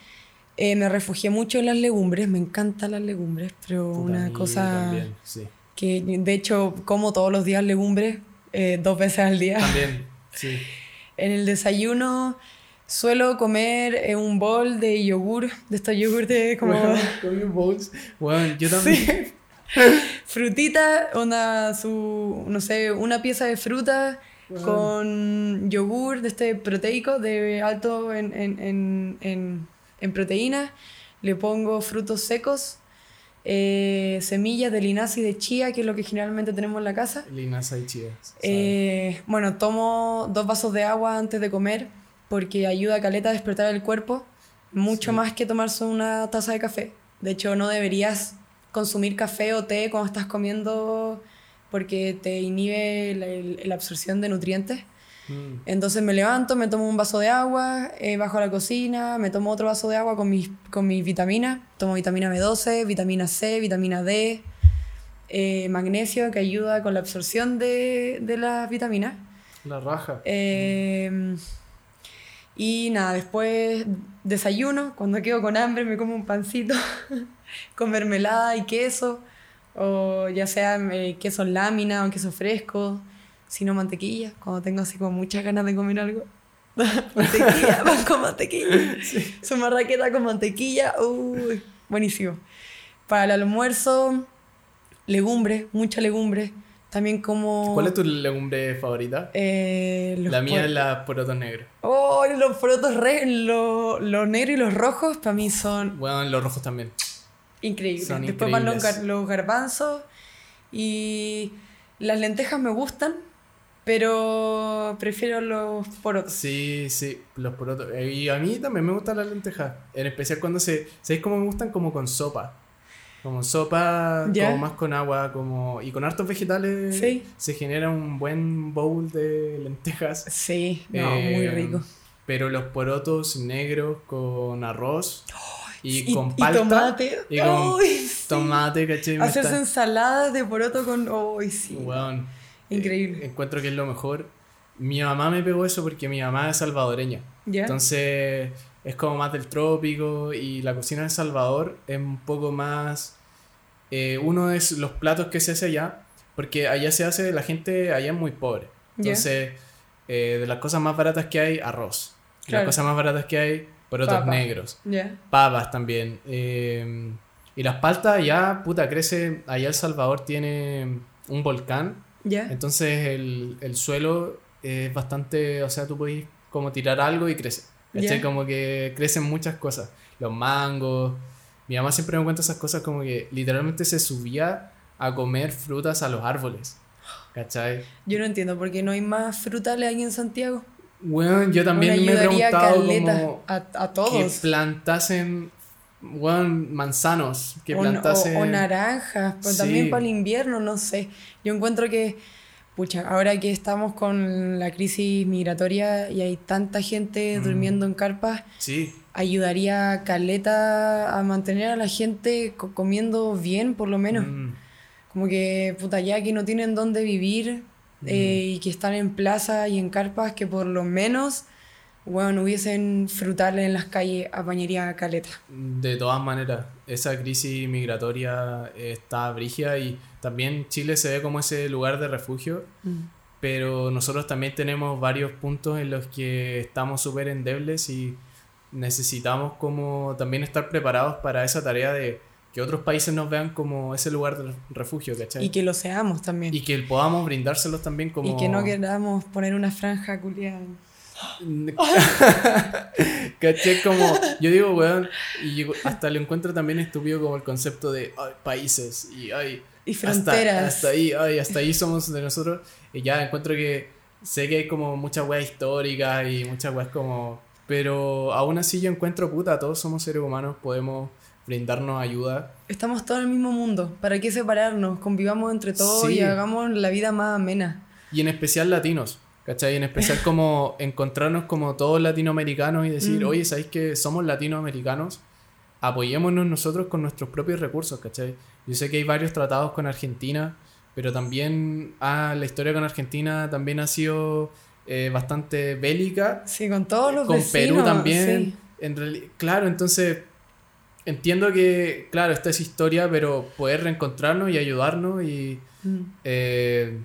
eh, me refugié mucho en las legumbres, me encantan las legumbres, pero una cosa también, sí. que de hecho como todos los días legumbres, eh, dos veces al día. También, sí. *laughs* en el desayuno Suelo comer eh, un bol de yogur, de estos yogur de como... *laughs* Bueno, yo también. Frutita, una, su, no sé, una pieza de fruta con yogur de este proteico, de alto en, en, en, en, proteína. Le pongo frutos secos, eh, semillas de linaza y de chía, que es lo que generalmente tenemos en la casa. Linaza y chía. Eh, bueno, tomo dos vasos de agua antes de comer porque ayuda a caleta a despertar el cuerpo mucho más que tomarse una taza de café. De hecho, no deberías consumir café o té cuando estás comiendo porque te inhibe la, absorción de nutrientes. Mm. Entonces me levanto, me tomo un vaso de agua, eh, bajo a la cocina, me tomo otro vaso de agua con mis, con mis vitaminas. Tomo vitamina B12, vitamina C, vitamina D, eh, magnesio que ayuda con la absorción de, de las vitaminas. La raja. Eh, Y nada, después desayuno, cuando quedo con hambre me como un pancito *laughs* con mermelada y queso, o ya sea eh, queso en lámina o queso fresco, sino mantequilla, cuando tengo así como muchas ganas de comer algo. *laughs* mantequilla, pan *laughs* con mantequilla. Su marraqueta con mantequilla, uy, buenísimo. Para el almuerzo, legumbre, mucha legumbre. También como... ¿Cuál es tu legumbre favorita? Eh, la mía es la porotos negros. Oh, los porotos re... Los, negros y los rojos para mí son... Bueno, los rojos también. Increíbles. Después van los, los garbanzos y las lentejas me gustan, pero prefiero los porotos. Sí, sí, los porotos. Y a mí también me gustan las lentejas. En especial cuando se... ¿Sabéis cómo me gustan? Como con sopa. Como sopa, como más con agua, como y con hartos vegetales se genera un buen bowl de lentejas. Sí, no, muy eh, rico. Pero los porotos negros con arroz y, con palta y tomate. Y con tomate, ¿cachai? Haces ensaladas de poroto con... ¡Uy, sí! Increíble. Eh, encuentro que es lo mejor. Mi mamá me pegó eso porque mi mamá es salvadoreña. Entonces es como más del trópico y la cocina de Salvador es un poco más... Eh, uno de los platos que se hace allá, porque allá se hace, la gente allá es muy pobre. Entonces, eh, de las cosas más baratas que hay, arroz. Las cosas más baratas que hay, porotos negros. Papas también. Eh, y las paltas ya, puta, crece. Allá El Salvador tiene un volcán. Entonces el, el suelo es bastante, o sea, tú puedes como tirar algo y crece. Como que crecen muchas cosas. Los mangos. Mi mamá siempre me cuenta esas cosas como que literalmente se subía a comer frutas a los árboles. ¿Cachai? Yo no entiendo por qué no hay más frutales ahí en Santiago. Bueno, yo también me he preguntado como a, a, todos. que plantasen bueno, manzanos, que plantasen... O, naranjas, pero también para el invierno, no sé. Yo encuentro que pucha, ahora que estamos con la crisis migratoria y hay tanta gente mm. durmiendo en carpas, sí. ayudaría Caleta a mantener a la gente comiendo bien, por lo menos. Mm. Como que, puta, ya que no tienen dónde vivir mm. eh, y que están en plaza y en carpas, que por lo menos bueno, hubiesen frutales en las calles apañaría caleta. De todas maneras, esa crisis migratoria está brigia y también Chile se ve como ese lugar de refugio, mm. pero nosotros también tenemos varios puntos en los que estamos súper endebles y necesitamos como también estar preparados para esa tarea de que otros países nos vean como ese lugar de refugio, ¿cachai? Y que lo seamos también. Y que podamos brindárselos también como... Y que no queramos poner una franja culiada. *laughs* ¿Caché? Como, yo digo, weón, y hasta lo encuentro también estúpido como el concepto de países y, ay, y fronteras. Hasta, ahí, ay, hasta ahí somos de nosotros. Y ya encuentro que sé que hay como muchas weas históricas y muchas weas como... Pero aún así yo encuentro, puta, todos somos seres humanos, podemos brindarnos ayuda. Estamos todos en el mismo mundo, ¿para qué separarnos? Convivamos entre todos y hagamos la vida más amena. Y en especial latinos. ¿Cachai? En especial *laughs* como encontrarnos como todos latinoamericanos y decir, mm. oye, ¿sabéis que somos latinoamericanos? Apoyémonos nosotros con nuestros propios recursos, ¿cachai? Yo sé que hay varios tratados con Argentina, pero también ah, la historia con Argentina también ha sido eh, bastante bélica. Sí, con todos los Con Perú también. En claro, entonces entiendo que, claro, esta es historia, pero poder reencontrarnos y ayudarnos y... Mm. Eh,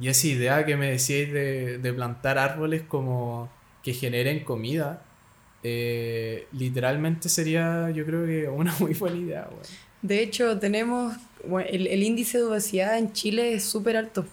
y esa idea que me decíais de, plantar árboles como que generen comida, eh, literalmente sería yo creo que una *laughs* muy buena idea. De hecho, tenemos, el, índice de obesidad en Chile es súper alto.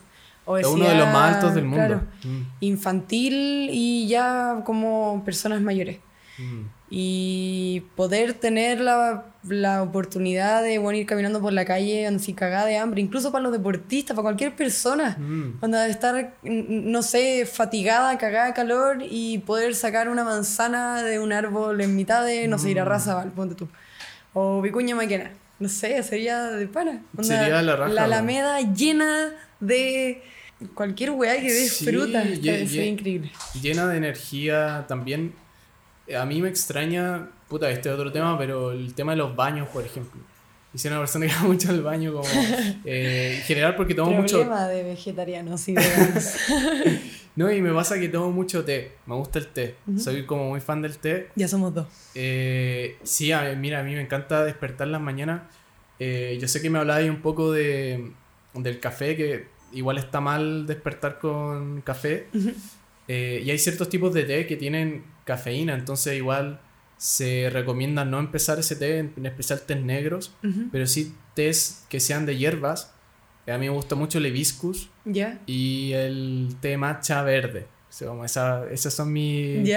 es uno de los más altos del mundo. Mm. Infantil y ya como personas mayores. Mm y poder tener la, la oportunidad de bueno, ir caminando por la calle cagada de hambre, incluso para los deportistas, para cualquier persona, mm. cuando estar, no sé, fatigada, cagada de calor y poder sacar una manzana de un árbol en mitad de, no sé, ir a mm. raza, ponte tú, o Vicuña Maquena, no sé, sería de pana. sería la raja. La alameda llena de cualquier weá que dé fruta, sería increíble. Llena de energía también a mí me extraña, puta, este otro tema, pero el tema de los baños, por ejemplo. Y soy una persona que *laughs* va mucho al baño, como eh, en general porque tomo mucho... Problema de vegetarianos y *laughs* no, y me pasa que tomo mucho té, me gusta el té, soy como muy fan del té. Ya somos dos. Eh, sí, mira, a mí me encanta despertar las mañanas. Eh, yo sé que me hablabas un poco de, del café, que igual está mal despertar con café. Eh, y hay ciertos tipos de té que tienen cafeína, entonces igual se recomienda no empezar ese té, en especial tés negros, pero sí tés que sean de hierbas. A mí me gusta mucho el hibiscus y el té matcha verde. O sea, esas son mis...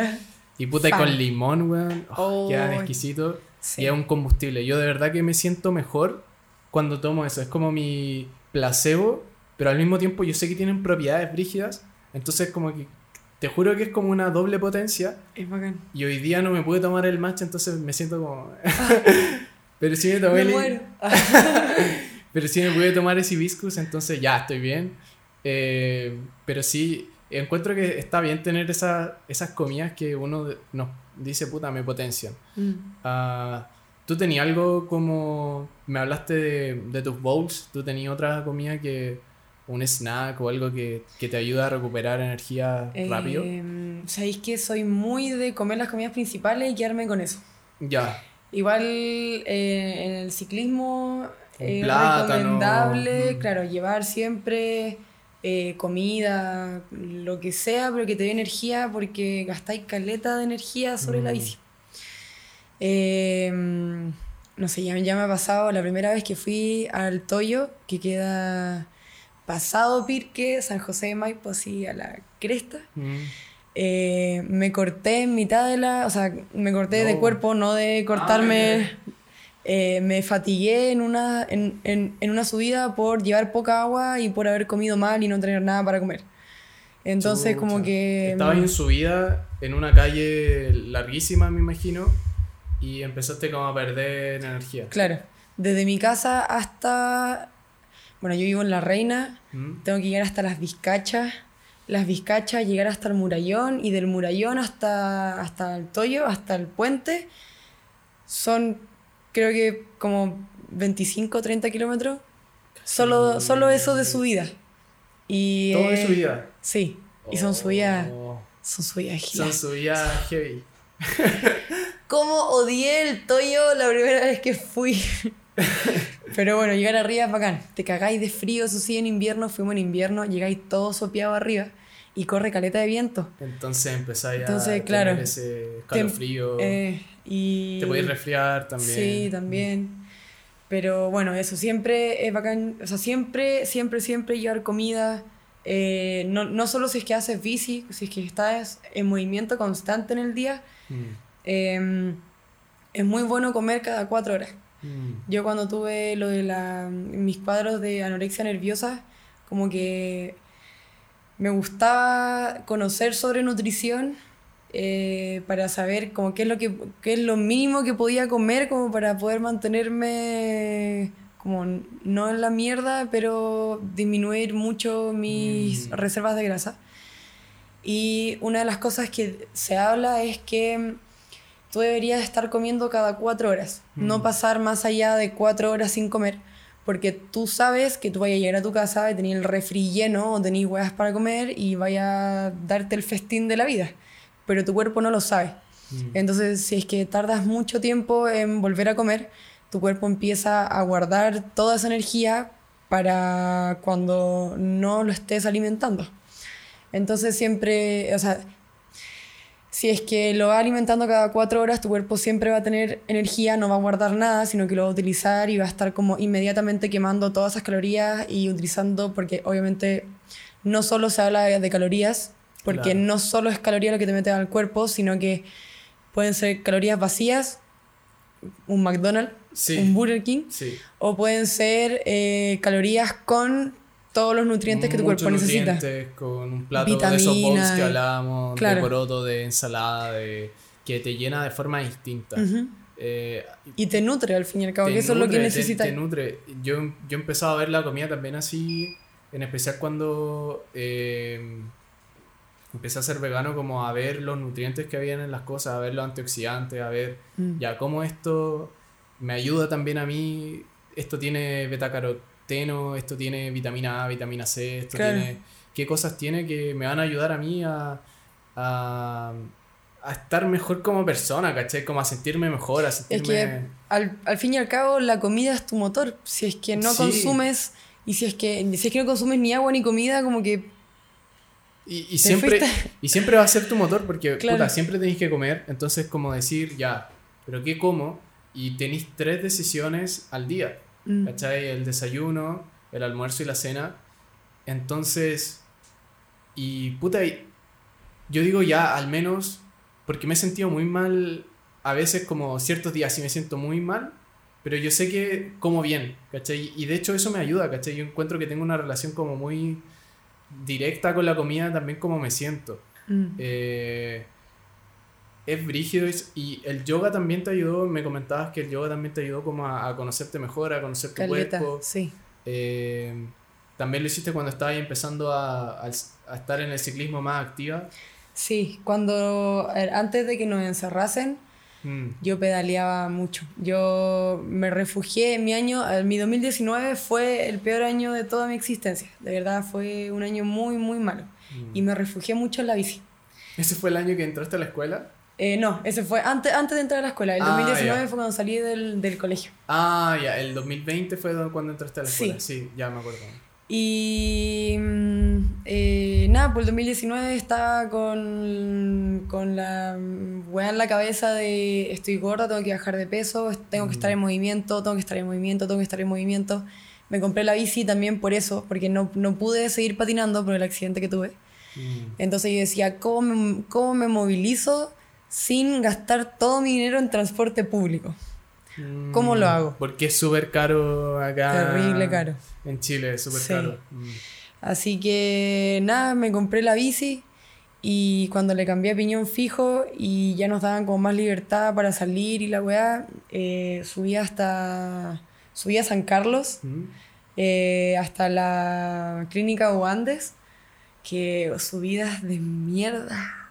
Y puta, con limón, weón. Oh, queda exquisito. Y es un combustible. Yo de verdad que me siento mejor cuando tomo eso. Es como mi placebo, pero al mismo tiempo yo sé que tienen propiedades brígidas. Entonces, como que te juro que es como una doble potencia. Es bacán. Y hoy día no me pude tomar el matcha, entonces me siento como. *laughs* pero sí me tomé el. *laughs* pero sí me pude tomar ese hibiscus, entonces ya estoy bien. Eh, pero sí, encuentro que está bien tener esa, esas comidas que uno nos dice, puta, me potencian. Mm. Ah, ¿Tú tenías algo como. Me hablaste de, de tus bowls, ¿tú tenías otra comida que un snack o algo que, te ayuda a recuperar energía rápido? Eh, Sabéis que soy muy de comer las comidas principales y quedarme con eso. Ya. Igual eh, en el ciclismo es recomendable, mm. claro, llevar siempre eh, comida, lo que sea, pero que te dé energía porque gastáis caleta de energía sobre la mm. bici. Em, no sé, ya, ya me ha pasado la primera vez que fui al Toyo, que queda pasado Pirque, San José de Maipo, así a la cresta. Mm. Eh, me corté en mitad de la. O sea, me corté de cuerpo, no de cortarme. Ah, eh, me fatigué en una, en, en, en, una subida por llevar poca agua y por haber comido mal y no tener nada para comer. Entonces, como que. Estaba en subida en una calle larguísima, me imagino, y empezaste como a perder energía. Claro. Desde mi casa hasta bueno, yo vivo en La Reina, mm. tengo que llegar hasta las Vizcachas, las Vizcachas, llegar hasta el Murallón y del Murallón hasta, hasta el Toyo, hasta el puente, son creo que como 25 o 30 kilómetros. Solo, solo eso de subida. Y, ¿Todo de subida? Sí, y son subidas... Son subidas Son subidas heavy. *laughs* ¿Cómo odié el Toyo la primera vez que fui? *laughs* Pero bueno, llegar arriba es bacán. Te cagáis de frío, eso sí, en invierno, fuimos en invierno, llegáis todo sopeado arriba y corre caleta de viento. Entonces empezáis a claro, tener ese calofrío. Te, eh, y... te podéis resfriar también. Sí, también. Pero bueno, eso siempre es bacán. O sea, siempre, siempre, siempre llevar comida. Eh, no, no, solo si es que haces bici, si es que estás en movimiento constante en el día. Mm. Em, es muy bueno comer cada cuatro horas. Mm. Yo cuando tuve lo de la, mis cuadros de anorexia nerviosa, como que me gustaba conocer sobre nutrición eh, para saber como qué es lo que qué es lo mínimo que podía comer como para poder mantenerme como no en la mierda pero disminuir mucho mis mm. reservas de grasa y una de las cosas que se habla es que tú deberías estar comiendo cada cuatro horas, no mm. pasar más allá de cuatro horas sin comer, porque tú sabes que tú vayas a llegar a tu casa y tener el refri lleno o tenés huevas para comer y vaya a darte el festín de la vida, pero tu cuerpo no lo sabe. Mm. Entonces, si es que tardas mucho tiempo en volver a comer, tu cuerpo empieza a guardar toda esa energía para cuando no lo estés alimentando. Entonces siempre, o sea, si es que lo va alimentando cada cuatro horas, tu cuerpo siempre va a tener energía, no va a guardar nada, sino que lo va a utilizar y va a estar como inmediatamente quemando todas esas calorías y utilizando, porque obviamente no solo se habla de, calorías, porque no solo es caloría lo que te mete al cuerpo, sino que pueden ser calorías vacías, un McDonald's, un Burger King, o pueden ser eh, calorías con todos los nutrientes que tu cuerpo necesita. Con un plato de esos bowls que hablábamos, de poroto, de ensalada, de, que te llena de forma distinta. Eh, y te nutre al fin y al cabo, que eso es lo que necesitas. Te, nutre. Yo, yo he empezado a ver la comida también así, en especial cuando eh, empecé a ser vegano, como a ver los nutrientes que había en las cosas, a ver los antioxidantes, a ver mm. ya cómo esto me ayuda también a mí esto tiene betacaroteno, esto tiene vitamina A, vitamina C, esto tiene... ¿Qué cosas tiene que me van a ayudar a mí a, a, estar mejor como persona, ¿cachai? Como a sentirme mejor, a sentirme... Es que al, fin y al cabo la comida es tu motor. Si es que no consumes y si es que, si es que no consumes ni agua ni comida, como que y, siempre, y siempre va a ser tu motor porque puta, siempre tenéis que comer. Entonces, como decir, ya, ¿pero qué como? Y tenéis tres decisiones al día. Mm. ¿Cachai? El desayuno, el almuerzo y la cena. Entonces, y puta, yo digo ya, al menos, porque me he sentido muy mal. A veces, como ciertos días, sí me siento muy mal. Pero yo sé que como bien, ¿cachai? Y de hecho, eso me ayuda, ¿cachai? Yo encuentro que tengo una relación como muy directa con la comida también como me siento. Mm. Eh, es brígido y el yoga también te ayudó, me comentabas que el yoga también te ayudó como a, conocerte mejor, a conocer tu cuerpo. Sí. Eh, también lo hiciste cuando estabas empezando a, a, estar en el ciclismo más activa. Sí, cuando antes de que nos encerrasen, Mm. Yo pedaleaba mucho. Yo me refugié en mi año, mi 2019 fue el peor año de toda mi existencia. De verdad fue un año muy, muy malo. Mm. Y me refugié mucho en la bici. ¿Ese fue el año que entraste a la escuela? Eh, no, ese fue antes, antes de entrar a la escuela. El 2019 ah, fue cuando salí del, del, colegio. Ah, ya, el 2020 fue cuando entraste a la escuela. Sí, sí ya me acuerdo. Y mm, eh, nada, por el 2019 estaba con, con la weá en la cabeza de estoy gorda, tengo que bajar de peso, tengo que estar en mm. movimiento, tengo que estar en movimiento, tengo que estar en movimiento. Me compré la bici también por eso, porque no, no pude seguir patinando por el accidente que tuve. Mm. Entonces yo decía, ¿cómo me, ¿cómo me movilizo sin gastar todo mi dinero en transporte público? ¿Cómo lo hago? Porque es súper caro acá. Terrible caro. En Chile es súper caro. Mm. Así que nada, me compré la bici y cuando le cambié a piñón fijo y ya nos daban como más libertad para salir y la weá, eh, subí hasta. Subí a San Carlos, mm. eh, hasta la clínica Uandes, que subidas de mierda.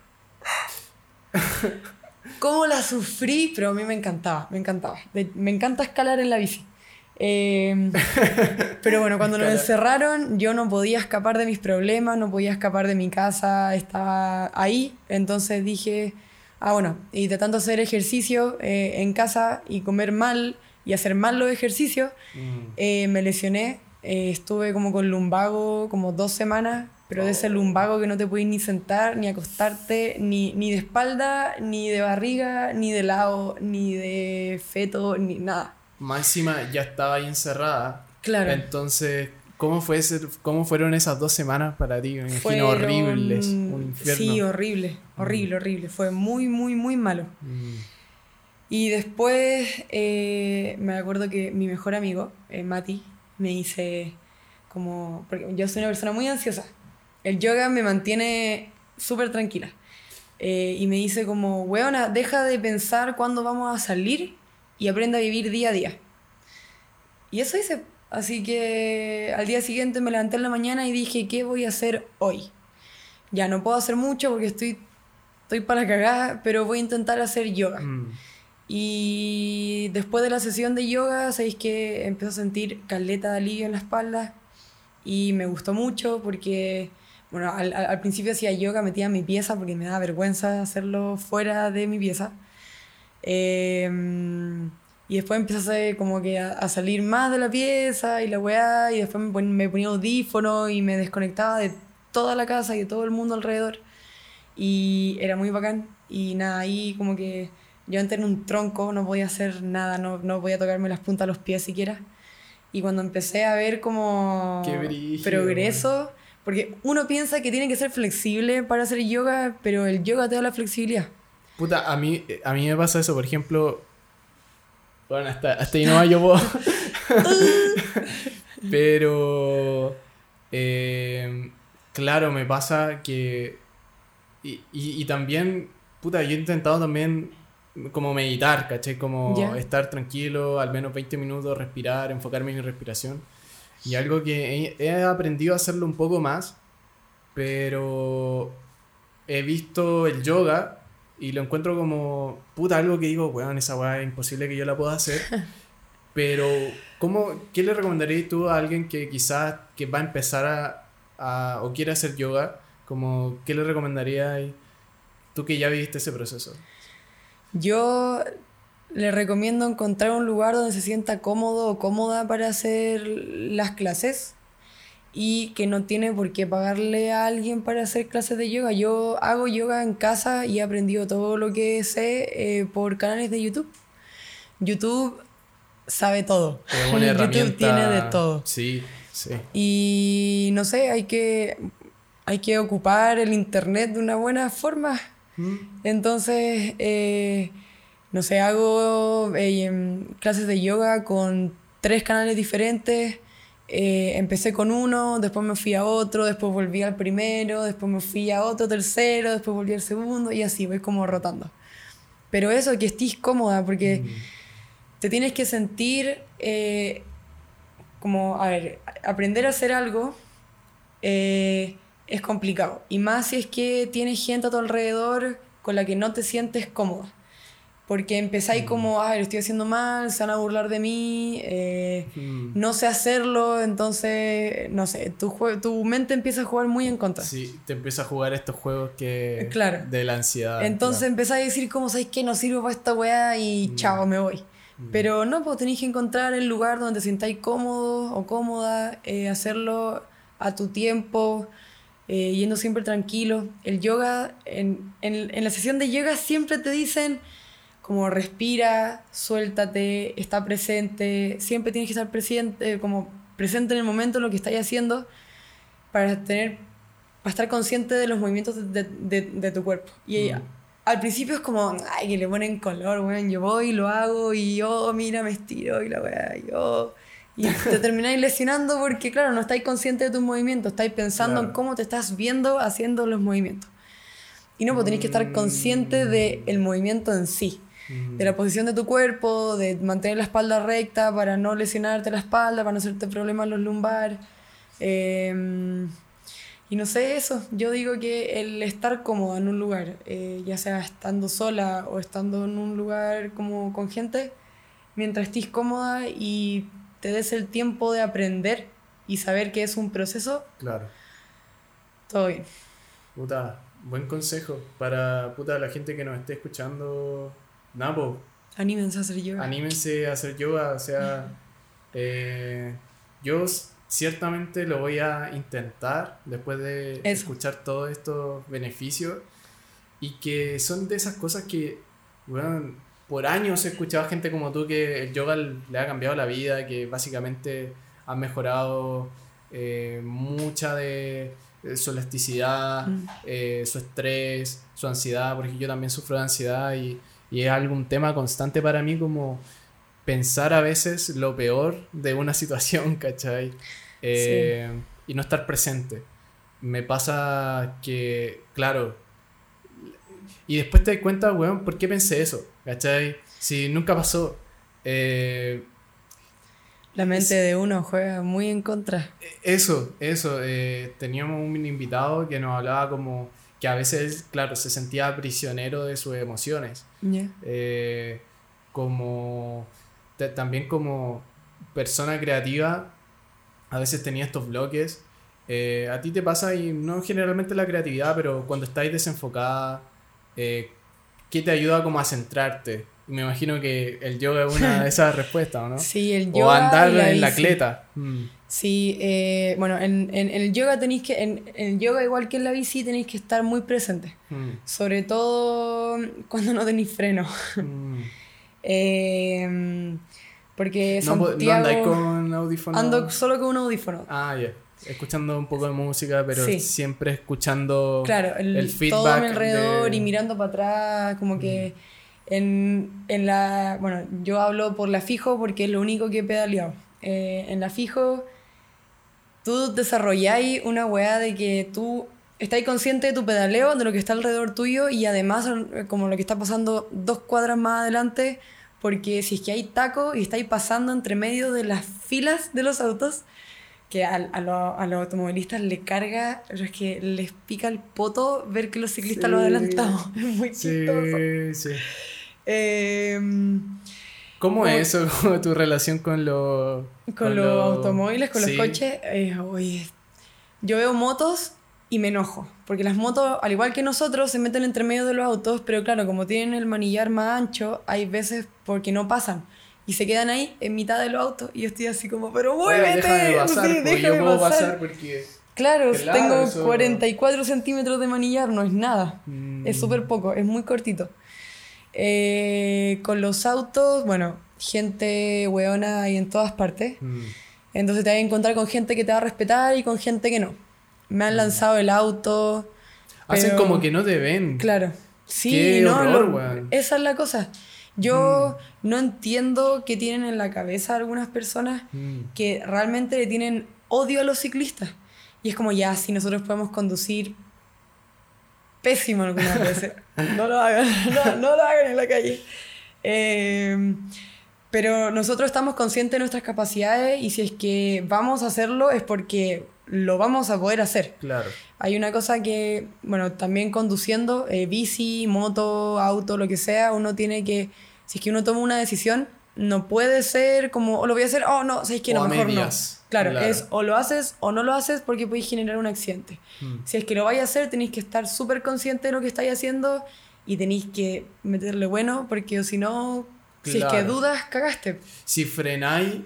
*laughs* ¿Cómo la sufrí? Pero a mí me encantaba, me encantaba. Me encanta escalar en la bici. Em, *laughs* pero bueno, cuando nos encerraron, yo no podía escapar de mis problemas, no podía escapar de mi casa, estaba ahí. Entonces dije, ah, bueno, y de tanto hacer ejercicio eh, en casa y comer mal y hacer mal los ejercicios, mm. eh, me lesioné. Eh, estuve como con lumbago como dos semanas, pero de ese lumbago que no te puedes ni sentar, ni acostarte, ni, ni de espalda, ni de barriga, ni de lado, ni de feto, ni nada Máxima ya estaba ahí encerrada. Claro. Entonces, ¿cómo, fue ese, cómo fueron esas dos semanas para ti? Me imagino horribles. Un infierno. Sí, horrible, horrible, mm. horrible. Fue muy, muy, muy malo. Mm. Y después eh, me acuerdo que mi mejor amigo, eh, Mati, me dice como, porque yo soy una persona muy ansiosa. El yoga me mantiene súper tranquila. Eh, y me dice como, weona, deja de pensar cuándo vamos a salir y aprende a vivir día a día. Y eso hice. Así que al día siguiente me levanté en la mañana y dije, ¿qué voy a hacer hoy? Ya no puedo hacer mucho porque estoy, estoy para cagar, pero voy a intentar hacer yoga. Mm. Y después de la sesión de yoga, sabéis que empecé a sentir caleta de alivio en la espalda y me gustó mucho porque, bueno, al, al principio hacía yoga, metía mi pieza porque me da vergüenza hacerlo fuera de mi pieza. Em, y después empecé como que a, salir más de la pieza y la weá, y después me, me ponía audífono y me desconectaba de toda la casa y de todo el mundo alrededor. Y era muy bacán. Y nada, ahí como que yo entré en un tronco, no podía hacer nada, no, no podía tocarme las puntas de los pies siquiera. Y cuando empecé a ver como progreso, porque uno piensa que tiene que ser flexible para hacer yoga, pero el yoga te da la flexibilidad. Puta, a mí, a mí me pasa eso, por ejemplo. Bueno, hasta, hasta ahí no yo puedo. *laughs* Pero. Eh, claro, me pasa que. Y, y, también. Puta, yo he intentado también. Como meditar, ¿caché? Como estar tranquilo, al menos 20 minutos, respirar, enfocarme en mi respiración. Y algo que he, he aprendido a hacerlo un poco más. Pero. He visto el yoga y lo encuentro como, puta, algo que digo, weón, esa weá es imposible que yo la pueda hacer. *laughs* Pero, ¿cómo, ¿qué le recomendarías tú a alguien que quizás que va a empezar a, a o quiere hacer yoga? Como, ¿Qué le recomendarías tú que ya viviste ese proceso? Yo le recomiendo encontrar un lugar donde se sienta cómodo o cómoda para hacer las clases y que no tiene por qué pagarle a alguien para hacer clases de yoga. Yo hago yoga en casa y he aprendido todo lo que sé eh, por canales de YouTube. YouTube sabe todo. *laughs* YouTube tiene de todo. Sí, sí. Y no sé, hay que, hay que ocupar el internet de una buena forma. Mm. Entonces, eh, no sé, hago eh, em, clases de yoga con tres canales diferentes. Eh, empecé con uno, después me fui a otro, después volví al primero, después me fui a otro tercero, después volví al segundo y así voy como rotando. Pero eso, que estés cómoda, porque mm. te tienes que sentir eh, como, a ver, aprender a hacer algo es complicado. Y más si es que tienes gente a tu alrededor con la que no te sientes cómoda porque empezáis mm. como, ay, lo estoy haciendo mal, se van a burlar de mí, eh, mm. no sé hacerlo, entonces, no sé, tu, tu mente empieza a jugar muy en contra. Sí, te empieza a jugar estos juegos que... Claro. De la ansiedad. Entonces empezáis a decir, como sabéis que no sirvo para esta weá y mm. chao, me voy. Pero no, pues tenéis que encontrar el lugar donde te sintáis cómodo o cómoda, eh, hacerlo a tu tiempo, eh, yendo siempre tranquilo. El yoga, en, en, en la sesión de yoga siempre te dicen como respira, suéltate, está presente, siempre tienes que estar presente, como presente en el momento en lo que estás haciendo para tener para estar consciente de los movimientos de, de, de tu cuerpo. Y mm. al principio es como, ay, que le ponen color, weón, yo voy, lo hago y yo, mira, me estiro y la weá, yo... Y te *laughs* termináis lesionando porque, claro, no estáis consciente de tus movimientos, estáis pensando en cómo te estás viendo haciendo los movimientos. Y no, pues tenéis que estar consciente del el movimiento en sí de la posición de tu cuerpo, de mantener la espalda recta para no lesionarte la espalda, para no hacerte problemas los lumbar. Em, y no sé eso, yo digo que el estar cómodo en un lugar, eh, ya sea estando sola o estando en un lugar como con gente, mientras estés cómoda y te des el tiempo de aprender y saber que es un proceso, claro. todo bien. Puta, buen consejo para puta, la gente que nos esté escuchando Napo. Anímense a hacer yoga. Anímense a hacer yoga, o sea, eh, yo ciertamente lo voy a intentar después de escuchar todos estos beneficios y que son de esas cosas que, bueno, por años he escuchado a gente como tú que el yoga le ha cambiado la vida, que básicamente ha mejorado eh, mucha de su elasticidad, mm. eh, su estrés, su ansiedad, porque yo también sufro de ansiedad y y es algún tema constante para mí como pensar a veces lo peor de una *laughs* situación, ¿cachai? Eh, y no estar presente. Me pasa que, claro, y después te das cuenta, weón, ¿por qué pensé eso? ¿Cachai? Si nunca pasó. Eh, la mente de uno juega muy en contra. Eso, eso. Eh, teníamos un invitado que nos hablaba como que a veces, claro, se sentía prisionero de sus emociones. Eh, como también como persona creativa, a veces tenía estos bloques. Eh, a ti te pasa, y no generalmente la creatividad, pero cuando estáis desenfocada, eh, ¿qué te ayuda como a centrarte? Me imagino que el yoga es una de *laughs* esas respuestas, ¿no? Sí, el yoga. O andar en la cleta. Mm. Sí, eh, bueno, en, en, el yoga tenéis que, en, el yoga igual que en la bici tenéis que estar muy presente, mm. sobre todo cuando no tenéis freno. Mm. *laughs* eh, porque Santiago... No, con audífono. Ando solo con un audífono. Ah, ya. Escuchando un poco de música, pero siempre escuchando claro, el, feedback. Todo a mi alrededor y mirando para atrás, como que mm. en, en la... Bueno, yo hablo por la fijo porque es lo único que he pedaleado. Eh, en la fijo tú desarrolláis una weá de que tú estáis consciente de tu pedaleo, de lo que está alrededor tuyo y además eh, como lo que está pasando dos cuadras más adelante, porque si es que hay taco y estáis pasando entre medio de las filas de los autos, que a, a, los automovilistas le carga, pero es que les pica el poto ver que los ciclistas lo adelantan. *laughs* Es muy chistoso. Sí, sí. *laughs* ¿Cómo es eso, tu relación con, los... Con, los automóviles, con los coches? oye, yo veo motos y me enojo. Porque las motos, al igual que nosotros, se meten entre medio de los autos, pero claro, como tienen el manillar más ancho, hay veces porque no pasan. Y se quedan ahí en mitad de los autos y yo estoy así como, pero muévete. *laughs* Déjame pasar, sí, yo puedo pasar. porque... Claro, tengo 44 centímetros de manillar, no es nada. Es mm. súper poco, es muy cortito. Eh, con los autos, bueno, gente weona hay en todas partes. Mm. Entonces te vas a encontrar con gente que te va a respetar y con gente que no. Me han mm. lanzado el auto. Hacen como que no te ven. Claro. Sí, no, esa es la cosa. Yo mm. no entiendo qué tienen en la cabeza algunas personas que realmente le tienen odio a los ciclistas. Y es como ya, si nosotros podemos conducir pésimo algunas veces. No lo hagan, *laughs* no, lo hagan en la calle. Em, pero nosotros estamos conscientes de nuestras capacidades y si es que vamos a hacerlo es porque lo vamos a poder hacer. Claro. Hay una cosa que, bueno, también conduciendo, eh, bici, moto, auto, lo que sea, uno tiene que, si es que uno toma una decisión, no puede ser como, o lo voy a hacer, oh no, si es que no, mejor no. Claro, es o lo haces o no lo haces porque puedes generar un accidente. Hmm. Si es que lo vais a hacer, tenéis que estar súper consciente de lo que estáis haciendo y tenéis que meterle bueno porque si no, si es que dudas, cagaste. Si frenáis,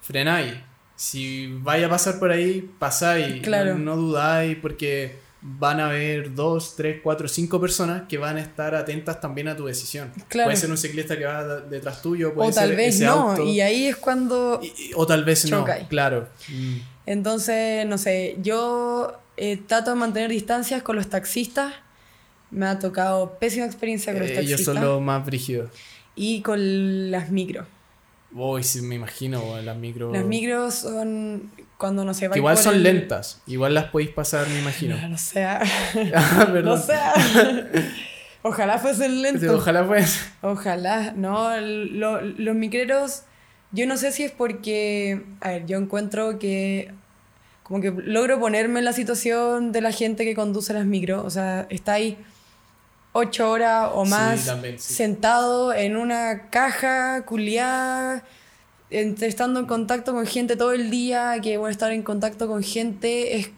frenáis. Si vais a pasar por ahí, pasáis. Claro. No, no dudáis porque van a haber dos, tres, cuatro, cinco personas que van a estar atentas también a tu decisión. Puede ser un ciclista que va detrás tuyo, puede o tal vez no, y ahí es cuando... o tal vez no, claro. Mm. Entonces, no sé, yo eh, trato de mantener distancias con los taxistas. Me ha tocado pésima experiencia con los taxistas. Ellos son los más brígidos. Y con las micros. Uy, sí, me imagino, las micros. Las micros son cuando no se va Igual son lentas, igual las podéis pasar, me imagino. No, *laughs* *laughs* no sea. no sea. Ojalá fuesen lentos. Ojalá fuese. Ojalá, no. los micreros, yo no sé si es porque. A ver, yo encuentro que. Como que logro ponerme en la situación de la gente que conduce las micros. O sea, está ahí ocho horas o más sentado en una caja culiada, estando en contacto con gente todo el día, que bueno, estar en contacto con gente es...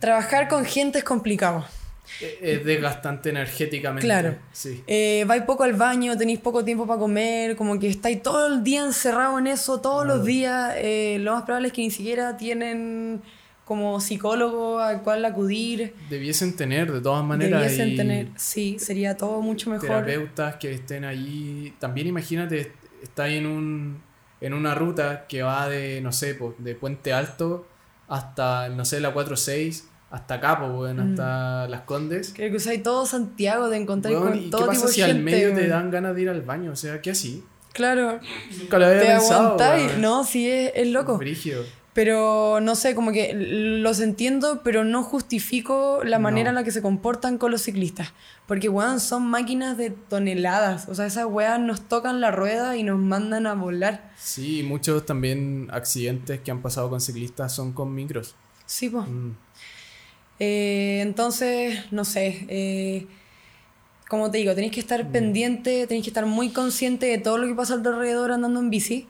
Trabajar con gente es complicado. E-, es desgastante energéticamente. Claro. Sí. Eh, vais poco al baño, tenéis poco tiempo para comer, como que estáis todo el día encerrado en eso, todos los días. Eh, lo más probable es que ni siquiera tienen como psicólogo al cual acudir. Debiesen tener, de todas maneras. Debiesen tener, sí, sería todo mucho mejor. Terapeutas que estén allí. También imagínate, está en, un, en una ruta que va de, no sé, de Puente Alto hasta, no sé, la 46 hasta Capo, bueno, mm. hasta Las Condes. Creo que usáis todo Santiago de encontrar con todo ¿qué pasa si al medio te dan ganas de ir al baño? O sea, ¿qué así? Claro. Nunca lo había te pensado. No, sí, es, es loco. Brígido. Pero no sé, como que los entiendo, pero no justifico la manera en la que se comportan con los ciclistas. Porque, weón, son máquinas de toneladas. O sea, esas weas nos tocan la rueda y nos mandan a volar. Sí, muchos también accidentes que han pasado con ciclistas son con micros. Sí, pues. entonces, no sé. Eh, como te digo, tenéis que estar mm. pendiente, tenéis que estar muy consciente de todo lo que pasa alrededor andando en bici.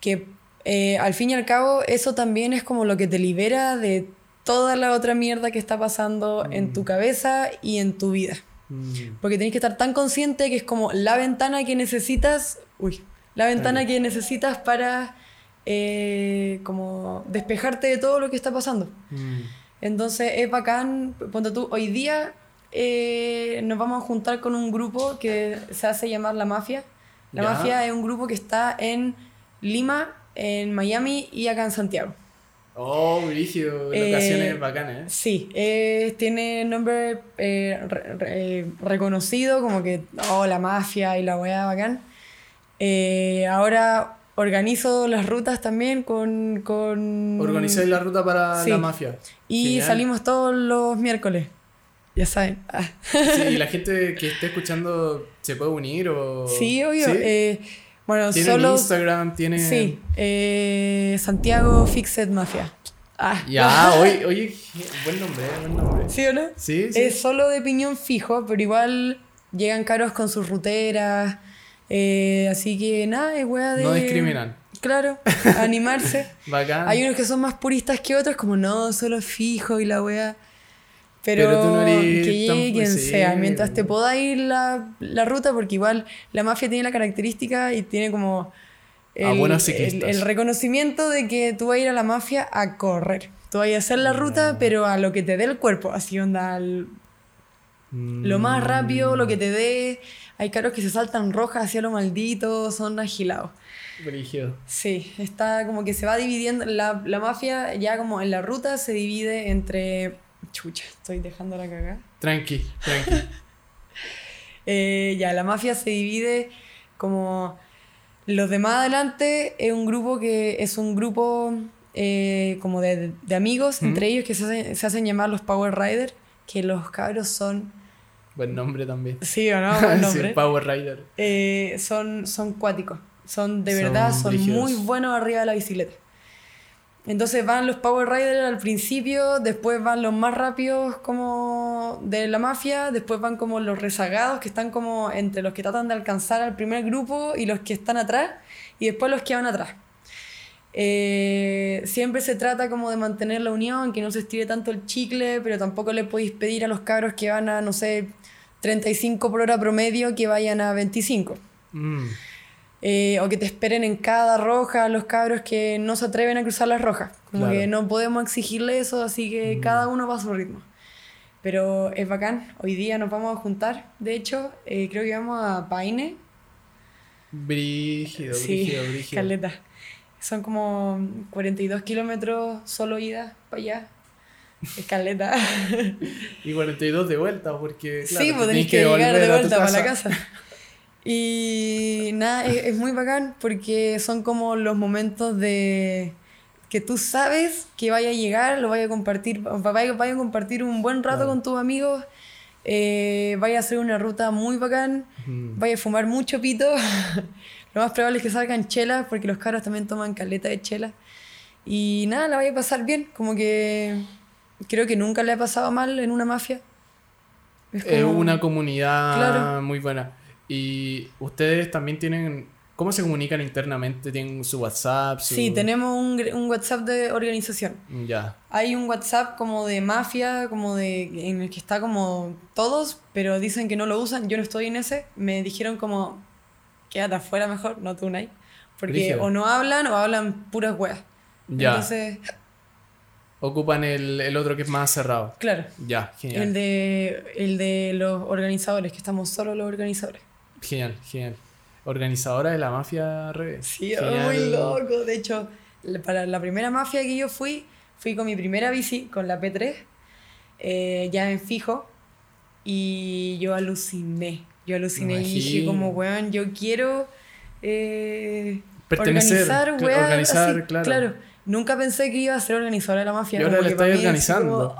Que eh, al fin y al cabo, eso también es como lo que te libera de toda la otra mierda que está pasando en tu mm. cabeza y en tu vida. Mm. Porque tienes que estar tan consciente que es como la ventana que necesitas, uy, la ventana que necesitas para eh, como despejarte de todo lo que está pasando. Mm. Entonces es bacán, ponte tú, hoy día eh, nos vamos a juntar con un grupo que se hace llamar La Mafia. La Mafia es un grupo que está en Lima, en Miami y acá en Santiago. Oh, rígido, locaciones eh, bacanas. ¿eh? Sí, eh, tiene nombre eh, reconocido, como que, oh, la mafia y la weá bacán. ahora organizo las rutas también con... con... Organizáis la ruta para la mafia. Y salimos todos los miércoles. Ya saben. Ah. Sí, y la *laughs* gente que esté escuchando se puede unir o... Sí, obvio. Bueno, ¿Tiene solo. Instagram? ¿Tiene.? Sí, eh, Santiago Fixed Mafia. Ah, ya, *laughs* oye, oye, buen nombre, buen nombre. ¿Sí o no? Sí, Es solo de piñón fijo, pero igual llegan caros con sus ruteras. Eh, así que nada, es wea de. No discriminan. Claro, *laughs* animarse. Bacán. Hay unos que son más puristas que otros, como no, solo fijo y la wea. Pero, tú no eres que llegue quien sea, mientras te pueda ir la, la, ruta, porque igual la mafia tiene la característica y tiene como el, el, reconocimiento de que tú vas a ir a la mafia a correr. Tú vas a hacer la ruta, pero a lo que te dé el cuerpo, así onda, lo más rápido, lo que te dé. Hay carros que se saltan rojas hacia lo maldito, son agilados. Sí, está como que se va dividiendo. La, la mafia ya como en la ruta se divide entre Chucha, estoy dejando la cagada. Tranqui, tranqui. *laughs* Eh, ya, la mafia se divide como. Los de más adelante es un grupo que es un grupo eh, como de, de amigos, entre ellos, que se hacen, se hacen, llamar los Power Riders, que los cabros son. Buen nombre también. Sí o no, buen *laughs* nombre. Power Rider. Eh, son, son cuáticos. Son de verdad, son muy buenos arriba de la bicicleta. Entonces van los Power Riders al principio, después van los más rápidos como de la mafia, después van como los rezagados que están como entre los que tratan de alcanzar al primer grupo y los que están atrás, y después los que van atrás. Eh, siempre se trata como de mantener la unión, que no se estire tanto el chicle, pero tampoco le podéis pedir a los cabros que van a, no sé, 35 por hora promedio que vayan a 25. Eh, o que te esperen en cada roja los cabros que no se atreven a cruzar las rojas. Como que no podemos exigirle eso, así que mm. cada uno va a su ritmo. Pero es bacán. Hoy día nos vamos a juntar. De hecho, eh, creo que vamos a Paine. Brígido, brígido, brígido. Caleta. Son como 42 kilómetros solo ida para allá. Escaleta. *laughs* y 42 de vuelta, porque. Claro, sí, pues tenés que, llegar de vuelta para la casa. Y nada, es, muy bacán porque son como los momentos de que tú sabes que vaya a llegar, lo vaya a compartir, vaya, vaya a compartir un buen rato con tus amigos, eh, vaya a hacer una ruta muy bacán, vaya a fumar mucho pito. *laughs* lo más probable es que salgan chelas porque los caros también toman caleta de chela. Y nada, la vaya a pasar bien, como que creo que nunca le ha pasado mal en una mafia. Es, una comunidad muy buena. Y ustedes también tienen, ¿cómo se comunican internamente? ¿Tienen su WhatsApp? Sí, tenemos un, un, WhatsApp de organización. Ya. Hay un WhatsApp como de mafia, como de, en el que está como todos, pero dicen que no lo usan. Yo no estoy en ese. Me dijeron como, quédate afuera mejor, no tú, Unai. Porque o no hablan o hablan puras weas. Ya. Entonces ocupan el, el, otro que es más cerrado. Claro. Ya, genial. El de, el de los organizadores, que estamos solo los organizadores. Genial, genial. Organizadora de la mafia revés. Sí, muy loco. De hecho, para la primera mafia que yo fui, fui con mi primera bici, con la P3, eh, ya en fijo, y yo aluciné. Yo aluciné y dije como, weón, yo quiero eh, organizar, weón, organizar, claro. Nunca pensé que iba a ser organizadora de la mafia. Y ahora la estoy organizando.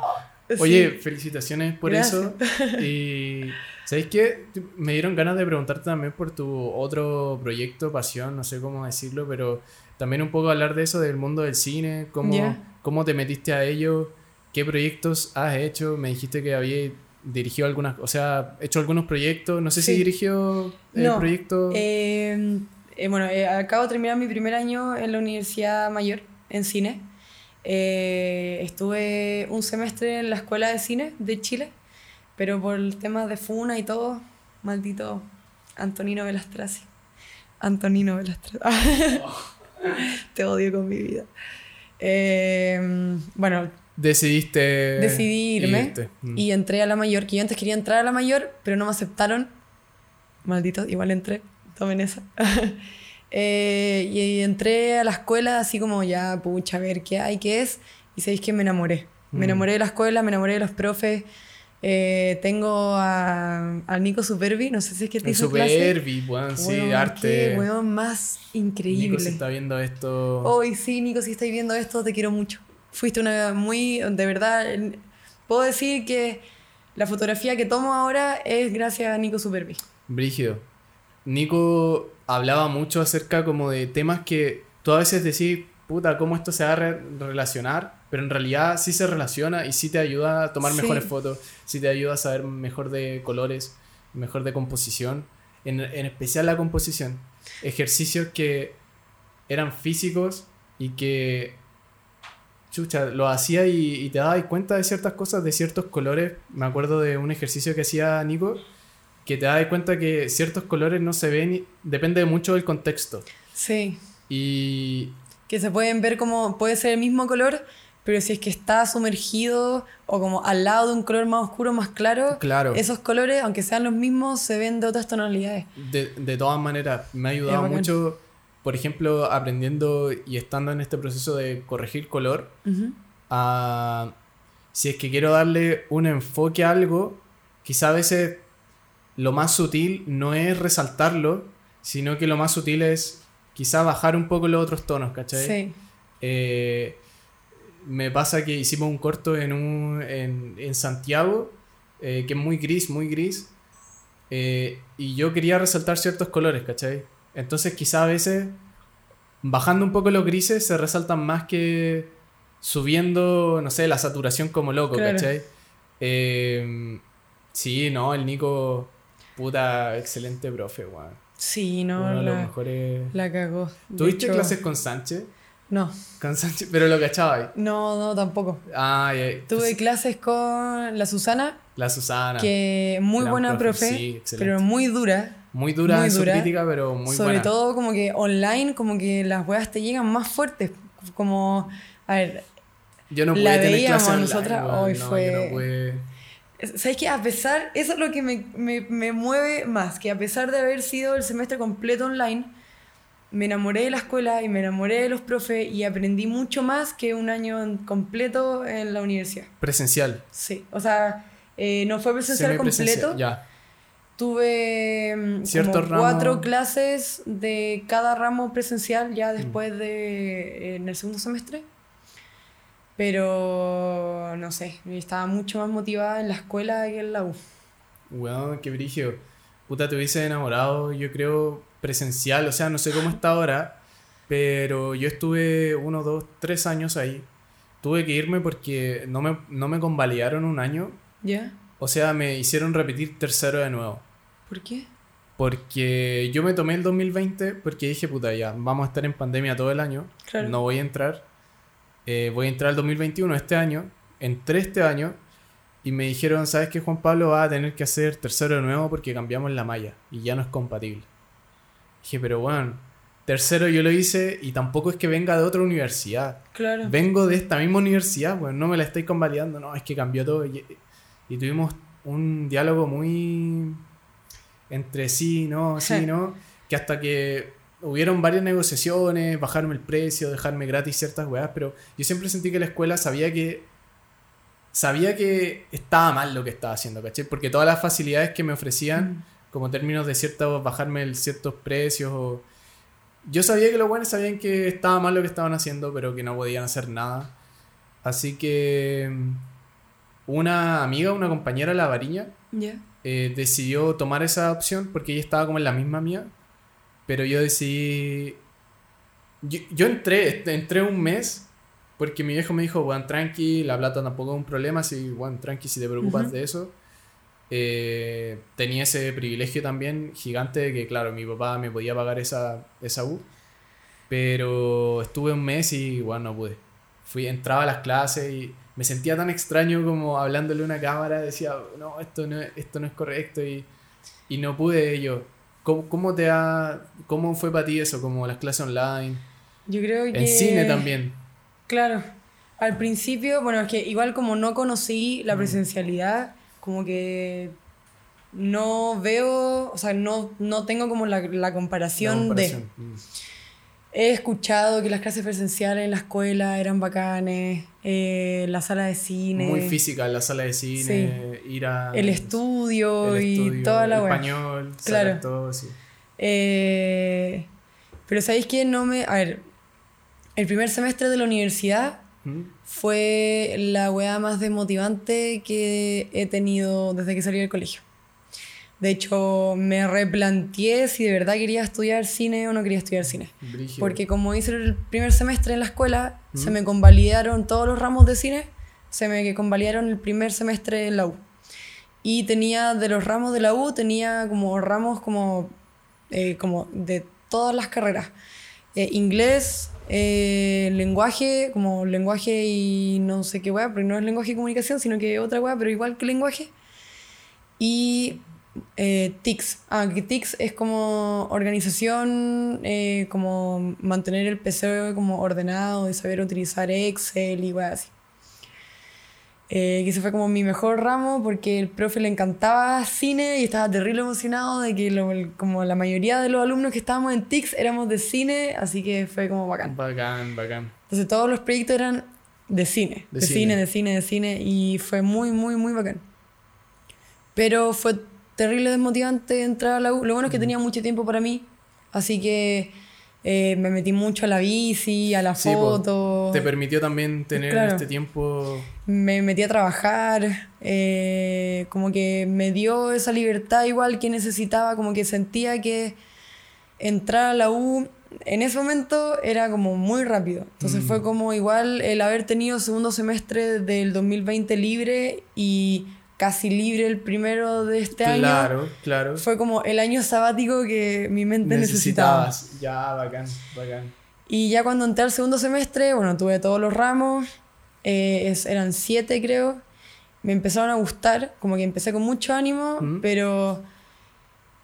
Oye, felicitaciones por eso. Y ¿sabéis qué? Me dieron ganas de preguntarte también por tu otro proyecto, pasión, no sé cómo decirlo, pero también un poco hablar de eso, del mundo del cine, cómo, cómo te metiste a ello, qué proyectos has hecho. Me dijiste que había dirigido algunas, o sea, hecho algunos proyectos, no sé si dirigió el proyecto. Eh, eh, bueno, eh, acabo de terminar mi primer año en la Universidad Mayor, en cine. Eh, estuve un semestre en la Escuela de Cine de Chile, pero por el tema de Funa y todo, maldito Antonino Velastrazzi. Antonino Velastrazzi. *laughs* Te odio con mi vida. Eh, bueno. Decidiste. Decidí irme mm. y entré a la mayor, que yo antes quería entrar a la mayor, pero no me aceptaron. Maldito, igual entré. Tomen esa. *laughs* Eh, y entré a la escuela así como ya, pucha, a ver qué hay, qué es. Y sabéis que me enamoré. Me mm. enamoré de la escuela, me enamoré de los profes. Eh, tengo a, a, Nico Superbi, no sé si es que te hizo Superbi, bueno, sí, arte. Qué weón más increíble. Nico, si está viendo esto. Hoy sí, Nico, si estáis viendo esto, te quiero mucho. Fuiste una muy, de verdad, puedo decir que la fotografía que tomo ahora es gracias a Nico Superbi. Brígido. Nico hablaba mucho acerca como de temas que tú a veces decís, puta, ¿cómo esto se va a relacionar? Pero en realidad sí se relaciona y sí te ayuda a tomar mejores fotos, sí te ayuda a saber mejor de colores, mejor de composición. en, en especial la composición. Ejercicios que eran físicos y que chucha, lo hacía y, te dabas cuenta de ciertas cosas, de ciertos colores. Me acuerdo de un ejercicio que hacía Nico, que te dabas cuenta que ciertos colores no se ven, depende mucho del contexto. Sí. Y... Que se pueden ver como, puede ser el mismo color, pero si es que está sumergido o como al lado de un color más oscuro, más claro, claro. esos colores, aunque sean los mismos, se ven de otras tonalidades. De, de todas maneras, me ha ayudado mucho por ejemplo, aprendiendo y estando en este proceso de corregir color, si es que quiero darle un enfoque a algo, quizá a veces lo más sutil no es resaltarlo, sino que lo más sutil es quizá bajar un poco los otros tonos, ¿cachai? Sí. Eh, me pasa que hicimos un corto en, un, en, Santiago, eh, que es muy gris, muy gris, eh, y yo quería resaltar ciertos colores, ¿cachai? Entonces quizá a veces bajando un poco los grises se resaltan más que subiendo, no sé, la saturación como loco, ¿cachai? Em, sí, no, el Nico, puta, excelente profe, weón. Sí, no, Uno de la, los mejores... la cagó. ¿Tuviste clases con Sánchez? No. Con Sánchez, pero lo cachaba ahí. No, no, tampoco. Ah, Tuve clases con la Susana. La Susana. Que muy buena profe, sí, pero muy dura. Muy dura en su crítica, pero muy Sobre buena. Sobre todo como que online, como que las weas te llegan más fuertes. Como, a ver... Yo no pude la tener veíamos nosotras, hoy fue... ¿Sabes qué? A pesar, eso es lo que me, me, me, mueve más, que a pesar de haber sido el semestre completo online, me enamoré de la escuela y me enamoré de los profes y aprendí mucho más que un año completo en la universidad. Presencial. Sí, o sea, eh, no fue presencial completo. Ya. Tuve mm, como cuatro clases de cada ramo presencial ya mm. después de en el segundo semestre. Pero no sé, estaba mucho más motivada en la escuela que en la U. Weón, qué brillo. Puta, te hubiese enamorado, yo creo, presencial. O sea, no sé cómo está ahora, pero yo estuve uno, dos, tres años ahí. Tuve que irme porque no me, no me convalidaron un año. ¿Ya? O sea, me hicieron repetir tercero de nuevo. ¿Por qué? Porque yo me tomé el 2020 porque dije, puta, ya, vamos a estar en pandemia todo el año. No voy a entrar. Eh, voy a entrar el 2021 este año. Entré este año y me dijeron, ¿sabes qué, Juan Pablo? Va a tener que hacer tercero de nuevo porque cambiamos la malla y ya no es compatible. Dije, pero bueno, tercero yo lo hice y tampoco es que venga de otra universidad. Claro. Vengo de esta misma universidad, bueno, no me la estoy convalidando, no, es que cambió todo. y tuvimos un diálogo muy entre sí, no, sí, no, que hasta que hubieron varias negociaciones, bajarme el precio, dejarme gratis ciertas weas, pero yo siempre sentí que la escuela sabía que sabía que estaba mal lo que estaba haciendo, ¿cachai? Porque todas las facilidades que me ofrecían, como términos de ciertos, bajarme el ciertos precios o... Yo sabía que los buenos sabían que estaba mal lo que estaban haciendo, pero que no podían hacer nada. Así que una amiga, una compañera, la Variña, eh, decidió tomar esa opción porque ella estaba como en la misma mía. Pero yo decidí. Yo, entré, entré un mes porque mi viejo me dijo, bueno, tranqui, la plata tampoco es un problema, si, bueno, tranqui, si te preocupas de eso. Eh, tenía ese privilegio también gigante de que, claro, mi papá me podía pagar esa, esa U. Pero estuve un mes y, bueno, no pude. Fui, entraba a las clases y me sentía tan extraño como hablándole a una cámara, decía, no, esto no, esto no es correcto y, y no pude yo. ¿Cómo, ¿Cómo, te ha, ¿Cómo fue para ti eso, como las clases online? Yo creo que... En cine también. Claro. Al principio, bueno, es que igual como no conocí la mm. presencialidad, como que no veo, o sea, no, no tengo como la, la comparación, de... Mm. He escuchado que las clases presenciales en la escuela eran bacanes, eh, la sala de cine. Muy física la sala de cine, ir a... El estudio, y toda la web. español, claro. todo, sí. Eh, pero ¿sabéis que no me...? A ver, el primer semestre de la universidad ¿Mm? fue la weá más desmotivante que he tenido desde que salí del colegio. De hecho, me replanteé si de verdad quería estudiar cine o no quería estudiar cine. Porque como hice el primer semestre en la escuela, se me convalidaron todos los ramos de cine, se me convalidaron el primer semestre en la U. Y tenía, de los ramos de la U, tenía como ramos como eh, como de todas las carreras. Eh, inglés, eh, lenguaje, como lenguaje y no sé qué weá, porque no es lenguaje y comunicación, sino que otra weá, pero igual que lenguaje. Y eh, TICS. Ah, que es como organización, eh, como mantener el PC como ordenado y saber utilizar Excel y así. Eh, que ese fue como mi mejor ramo porque el profe le encantaba cine y estaba terrible emocionado de que como la mayoría de los alumnos que estábamos en TICS éramos de cine, así que fue como bacán. Bacán, bacán. Entonces todos los proyectos eran de cine, de, cine, de cine, de cine y fue muy, muy, muy bacán. Pero fue terrible desmotivante entrar a la U. Lo bueno es que tenía mucho tiempo para mí, así que eh, me metí mucho a la bici, a la foto. Te permitió también tener este tiempo. Me metí a trabajar, eh, como que me dio esa libertad igual que necesitaba, como que sentía que entrar a la U en ese momento era como muy rápido. Entonces fue mm. como igual el haber tenido segundo semestre del 2020 libre y casi libre el primero de este año. Claro, claro. Fue como el año sabático que mi mente necesitaba. Ya, bacán, bacán. Y ya cuando entré al segundo semestre, bueno, tuve todos los ramos, eh, eran siete creo, me empezaron a gustar, como que empecé con mucho ánimo, mm. pero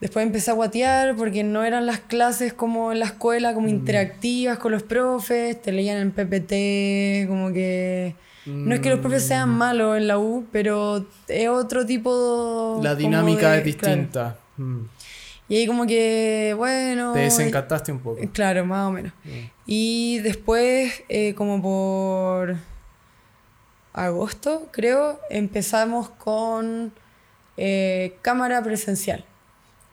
después empecé a guatear porque no eran las clases como en la escuela, como mm. interactivas con los profes, te leían en PPT, como que no es que los profes sean mm. malos en la U, pero es otro tipo... La dinámica es distinta. Mm. Y ahí como que, bueno... Te desencantaste un poco. Claro, más o menos. Mm. Y después, eh, como por agosto, creo, empezamos con eh, cámara presencial.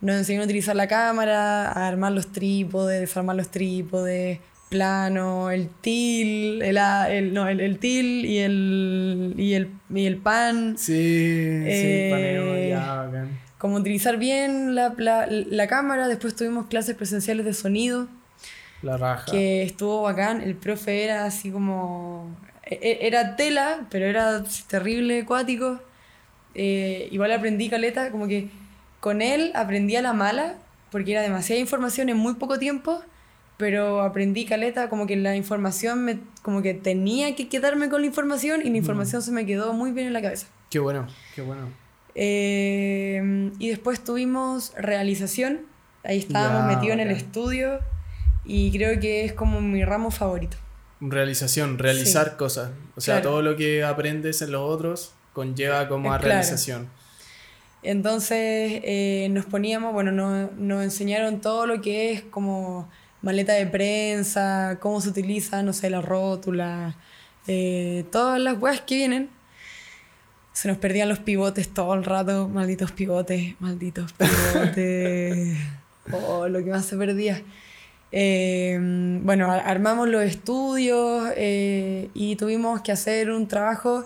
Nos enseñaron a utilizar la cámara, a armar los trípodes, desarmar los trípodes, plano, el til, el, el, no, el, el, til y el, y el, y el pan. Sí, sí, paneo, eh, ya, bacán. Como utilizar bien la, la, la, cámara, después tuvimos clases presenciales de sonido. La raja. Que estuvo bacán, el profe era así como... E, e, era tela, pero era terrible, acuático. Eh, igual aprendí caleta, como que con él aprendí a la mala, porque era demasiada información en muy poco tiempo pero aprendí caleta, como que la información, me, como que tenía que quedarme con la información y la información se me quedó muy bien en la cabeza. Qué bueno, qué bueno. Eh, y después tuvimos realización, ahí estábamos metidos en el estudio y creo que es como mi ramo favorito. Realización, realizar cosas. O sea, todo lo que aprendes en los otros conlleva como a realización. Entonces eh, nos poníamos, bueno, nos enseñaron todo lo que es como maleta de prensa, cómo se utiliza, no sé, la rótula, eh, todas las weas que vienen. Se nos perdían los pivotes todo el rato, malditos pivotes, malditos pivotes. *laughs* oh, lo que más se perdía. Eh, bueno, armamos los estudios eh, y tuvimos que hacer un trabajo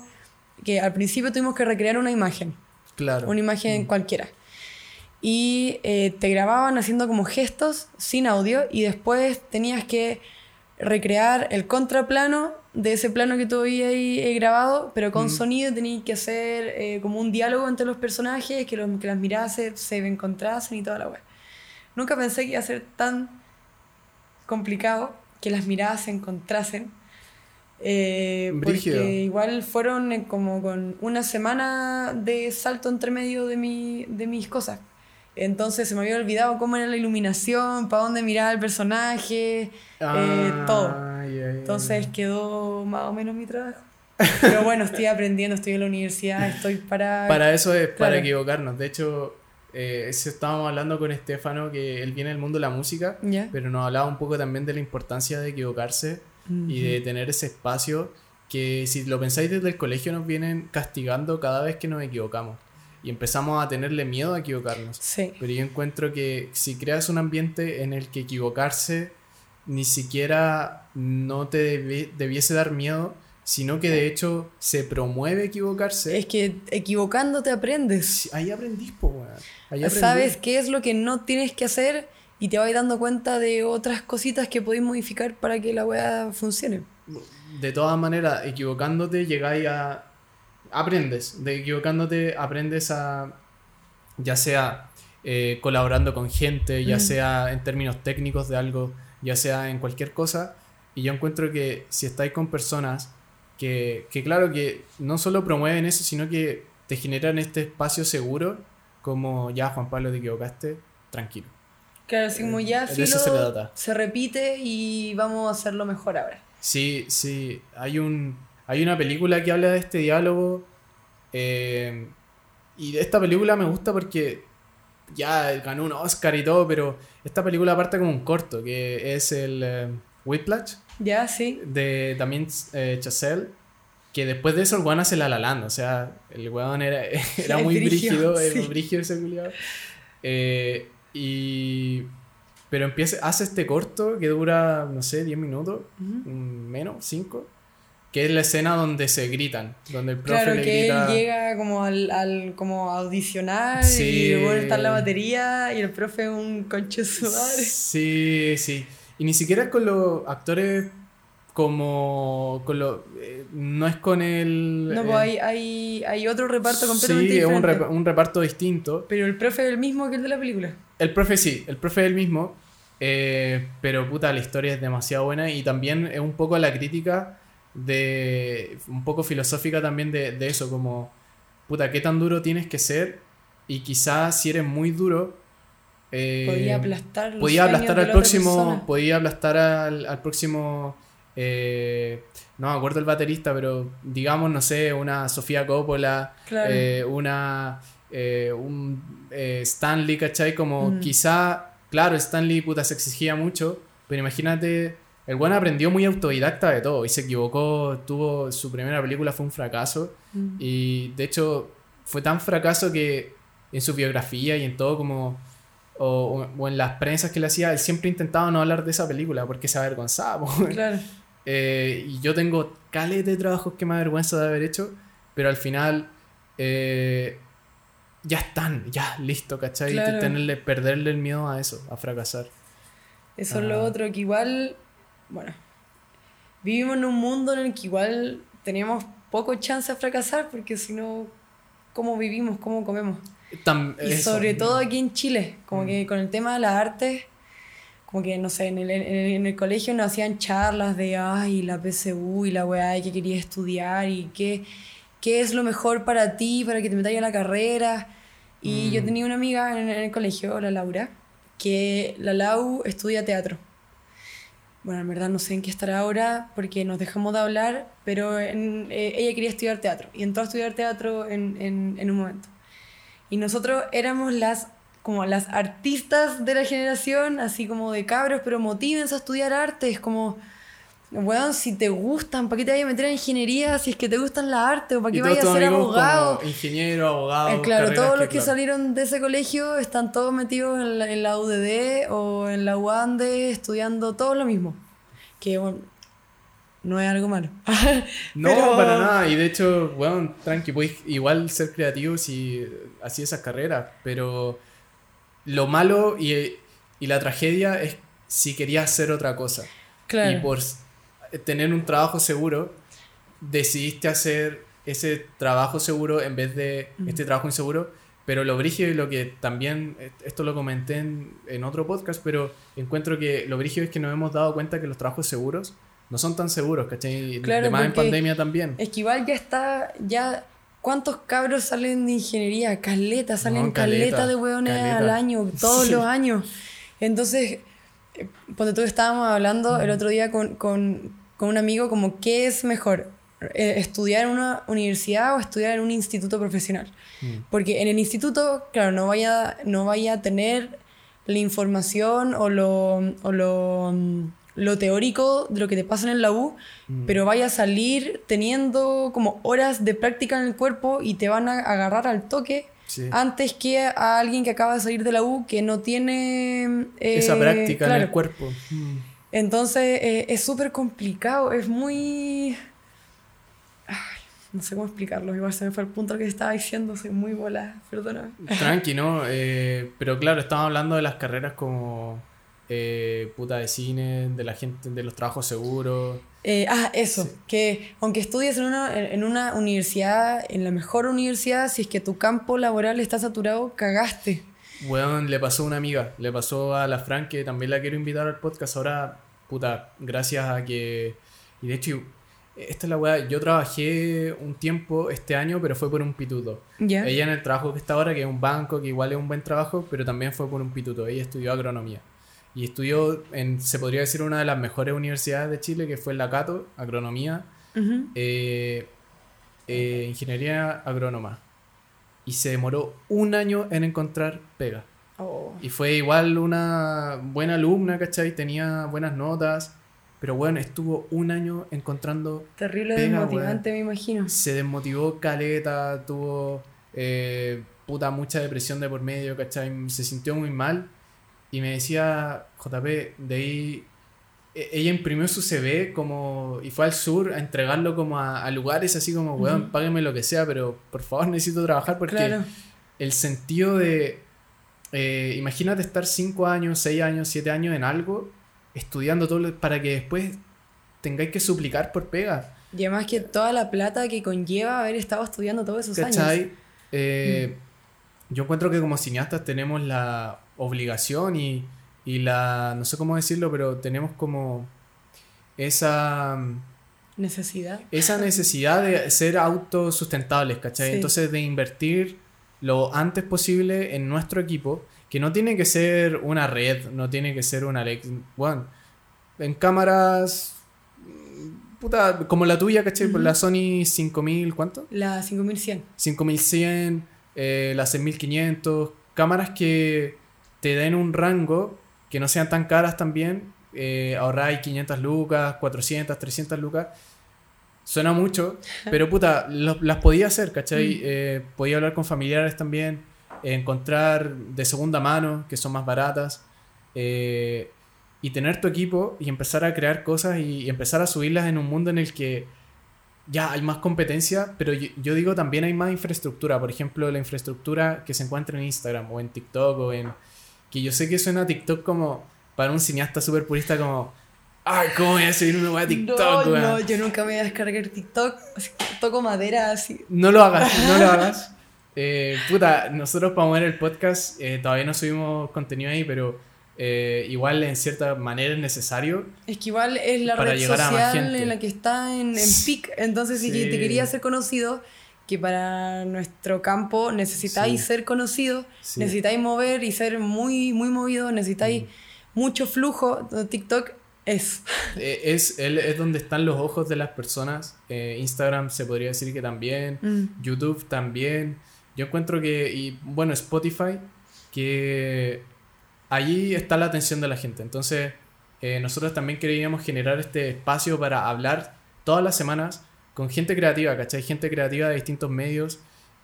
que al principio tuvimos que recrear una imagen. Claro. Una imagen mm. cualquiera y eh, te grababan haciendo como gestos sin audio y después tenías que recrear el contraplano de ese plano que tú habías ahí grabado, pero con sonido tenías que hacer eh, como un diálogo entre los personajes, que, los, que las miradas se, se encontrasen y toda la web. Nunca pensé que iba a ser tan complicado que las miradas se encontrasen. Eh, porque igual fueron como con una semana de salto entre medio de, mi, de mis cosas. Entonces se me había olvidado cómo era la iluminación, para dónde miraba el personaje, eh, ah, todo. Entonces quedó más o menos mi trabajo. Pero bueno, estoy *laughs* aprendiendo, estoy en la universidad, estoy para... Para eso es, para equivocarnos. De hecho, eh, estábamos hablando con Estefano, que él viene del mundo de la música, pero nos hablaba un poco también de la importancia de equivocarse y de tener ese espacio que si lo pensáis desde el colegio nos vienen castigando cada vez que nos equivocamos y empezamos a tenerle miedo a equivocarnos. Sí. Pero yo encuentro que si creas un ambiente en el que equivocarse ni siquiera no te debiese dar miedo, sino que de hecho se promueve equivocarse. Es que equivocándote aprendes. ahí aprendís, po, Sabes qué es lo que no tienes que hacer y te vas dando cuenta de otras cositas que podéis modificar para que la weá funcione. De todas maneras, equivocándote llegáis a aprendes, de equivocándote aprendes a, ya sea eh, colaborando con gente, ya sea en términos técnicos de algo, ya sea en cualquier cosa. Y yo encuentro que si estáis con personas que, que claro, que no solo promueven eso, sino que te generan este espacio seguro, como ya Juan Pablo te equivocaste, tranquilo. Claro, así como ya se, se repite y vamos a hacerlo mejor ahora. Sí, sí. Hay un. Hay una película que habla de este diálogo. Eh, y esta película me gusta porque ya ganó un Oscar y todo, pero esta película parte como un corto, que es el eh, Whiplash. Ya, sí. De también eh, Chazelle. Que después de eso el weón hace la la O sea, el weón era, *laughs* era *laughs* muy brígido, era brígido ese culiado. Eh, y. Pero empieza, hace este corto que dura, no sé, 10 minutos, menos, 5 que es la escena donde se gritan, donde el profe claro, que él llega como al, al como a audicionar y luego está la batería y el profe es un conche sudar. Sí, sí. Y ni siquiera es con los actores como con lo, eh, no es con el no pues hay, hay, hay, otro reparto completamente sí, diferente. Sí, un, un, reparto distinto pero el profe es el mismo que el de la película el profe sí el profe es el mismo eh, pero puta la historia es demasiado buena y también es un poco la crítica de un poco filosófica también de, de eso, como, puta, ¿qué tan duro tienes que ser? Y quizás si eres muy duro... Eh, podía aplastar, podía aplastar al próximo, podía aplastar al, al próximo... Eh, no me acuerdo el baterista, pero digamos, no sé, una Sofía Coppola, eh, una... un Stanley, ¿cachai? Como mm. quizá, claro, Stanley puta se exigía mucho, pero imagínate el buen aprendió muy autodidacta de todo y se equivocó, tuvo su primera película fue un fracaso mm. y de hecho fue tan fracaso que en su biografía y en todo como o, en las prensas que le hacía, él siempre intentaba no hablar de esa película porque se avergonzaba. *laughs* Claro. Eh, y yo tengo cales de trabajos que me avergüenza de haber hecho, pero al final eh, ya están, ya listo, ¿cachai? Y tenerle, perderle el miedo a eso, a fracasar. Eso es lo ah. otro, que igual bueno, vivimos en un mundo en el que igual teníamos poco chance de fracasar porque si no, ¿cómo vivimos? ¿Cómo comemos? y sobre todo aquí en Chile, como que mm. con el tema de las artes, como que, no sé, en el, en el, colegio nos hacían charlas de, ay, la PSU y la weá, y que quería estudiar y qué, qué es lo mejor para ti, para que te metas en la carrera. Y yo mm. tenía una amiga en, en el colegio, la Laura, que la Lau estudia teatro bueno, en verdad no sé en qué estará ahora porque nos dejamos de hablar, pero eh, ella quería estudiar teatro y entró a estudiar teatro en, en, en, un momento. Y nosotros éramos las como las artistas de la generación, así como de cabros, pero motívense a estudiar arte, es como Weón, si te gustan, ¿para qué te vayas a meter en ingeniería si es que te gustan las artes o para qué vayas a ser abogado? Ingeniero, abogado. Eh, claro, todos los que, salieron de ese colegio están todos metidos en la, en la UDD o en la UANDE estudiando todo lo mismo. Que bueno, no es algo malo. *laughs* no, para nada. Y de hecho, bueno, tranqui, puedes igual ser creativo si así esas carreras. Pero lo malo y, y la tragedia es si querías hacer otra cosa. Claro. Y por tener un trabajo seguro, decidiste hacer ese trabajo seguro en vez de este trabajo inseguro. Pero lo brígido y lo que también, esto lo comenté en, otro podcast, pero encuentro que lo brígido es que nos hemos dado cuenta que los trabajos seguros no son tan seguros, ¿cachai? Claro, Además en pandemia también. Es que igual ya está, ya, ¿cuántos cabros salen de ingeniería? Caleta, salen caleta, de hueones al año, todos los años. Entonces, cuando tú estábamos hablando el otro día con, con, con, un amigo como qué es mejor, eh, estudiar en una universidad o estudiar en un instituto profesional. Mm. Porque en el instituto, claro, no vaya, no vaya a tener la información o lo, o lo, mm, lo teórico de lo que te pasa en la U, mm. pero vaya a salir teniendo como horas de práctica en el cuerpo y te van a agarrar al toque antes que a alguien que acaba de salir de la U que no tiene... Esa eh, práctica en el cuerpo. Mm. Entonces eh, es súper complicado, es muy... no sé cómo explicarlo, igual se me fue el punto que estaba diciendo, soy muy bola, perdóname. Tranqui, ¿no? *laughs* Eh, pero claro, estamos hablando de las carreras como eh, puta de cine, de la gente, de los trabajos seguros. Eh, ah, eso, que aunque estudies en una, en una universidad, en la mejor universidad, si es que tu campo laboral está saturado, cagaste. Bueno, le pasó a una amiga, le pasó a la Fran, que también la quiero invitar al podcast. Ahora, puta, gracias a que. Y de hecho, esta es la weá. Yo trabajé un tiempo este año, pero fue por un pituto. Ella en el trabajo que está ahora, que es un banco, que igual es un buen trabajo, pero también fue por un pituto. Ella estudió agronomía. Y estudió en, se podría decir, una de las mejores universidades de Chile, que fue la Cato, agronomía. Eh, eh, ingeniería agrónoma y se demoró un año en encontrar pega. Oh. Y fue igual una buena alumna, ¿cachai? Tenía buenas notas. Pero bueno, estuvo un año encontrando. Terrible desmotivante, me imagino. Se desmotivó caleta, tuvo eh, puta mucha depresión de por medio, ¿cachai? Se sintió muy mal. Y me decía, JP, de ahí ella imprimió su CV como y fue al sur a entregarlo como a, lugares así como, weón, págueme lo que sea, pero por favor *laughs* necesito trabajar porque el sentido de, eh, imagínate estar 5 años, 6 años, 7 años en algo, estudiando todo para que después tengáis que suplicar por pega. Y además que toda la plata que conlleva haber estado estudiando todos esos años. Eh, yo encuentro que como cineastas tenemos la obligación y y la, no sé cómo decirlo, pero tenemos como esa... Necesidad. Esa *laughs* necesidad de ser autosustentables, ¿cachai? Entonces de invertir lo antes posible en nuestro equipo, que no tiene que ser una red, no tiene que ser una Alex. Bueno, en cámaras puta, como la tuya, ¿cachai? La Sony 5000, ¿cuánto? La 5100. 5100, eh, la 6500, cámaras que te den un rango que no sean tan caras también. Eh, ahorráis 500 lucas, 400, 300 lucas. Suena mucho, *laughs* pero puta, las podía hacer, ¿cachai? Mm. Eh, podía hablar con familiares también, encontrar de segunda mano, que son más baratas, eh, y tener tu equipo y empezar a crear cosas y, empezar a subirlas en un mundo en el que ya hay más competencia, pero yo, yo, digo también hay más infraestructura. Por ejemplo, la infraestructura que se encuentra en Instagram o en TikTok o en que yo sé que suena a TikTok como para un cineasta súper purista como ay cómo voy a subir una wea a TikTok no, no yo nunca me voy a descargar TikTok toco madera así no lo hagas no lo *laughs* hagas eh, puta nosotros para mover el podcast eh, todavía no subimos contenido ahí pero eh, igual en cierta manera es necesario. Es que igual es la red social en la que está en, en peak. Entonces, si te quería ser conocido, que para nuestro campo necesitáis ser conocidos, necesitáis mover y ser muy, muy movido, necesitáis mm. mucho flujo. TikTok es. *laughs* Eh, es, es donde están los ojos de las personas. Eh, Instagram se podría decir que también. Mm. YouTube también. Yo encuentro que, y bueno, Spotify, que allí está la atención de la gente. Entonces, eh, nosotros también queríamos generar este espacio para hablar todas las semanas con gente creativa, ¿cachai? Gente creativa de distintos medios.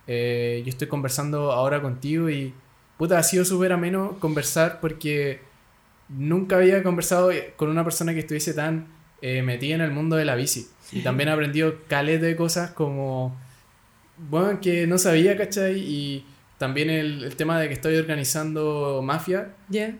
Eh, yo estoy conversando ahora contigo y, puta, ha sido súper ameno conversar porque nunca había conversado con una persona que estuviese tan eh, metida en el mundo de la bici. Y *laughs* también he aprendido caleta de cosas como, bueno, que no sabía, ¿cachai? Y también el, tema de que estoy organizando mafia. Yeah.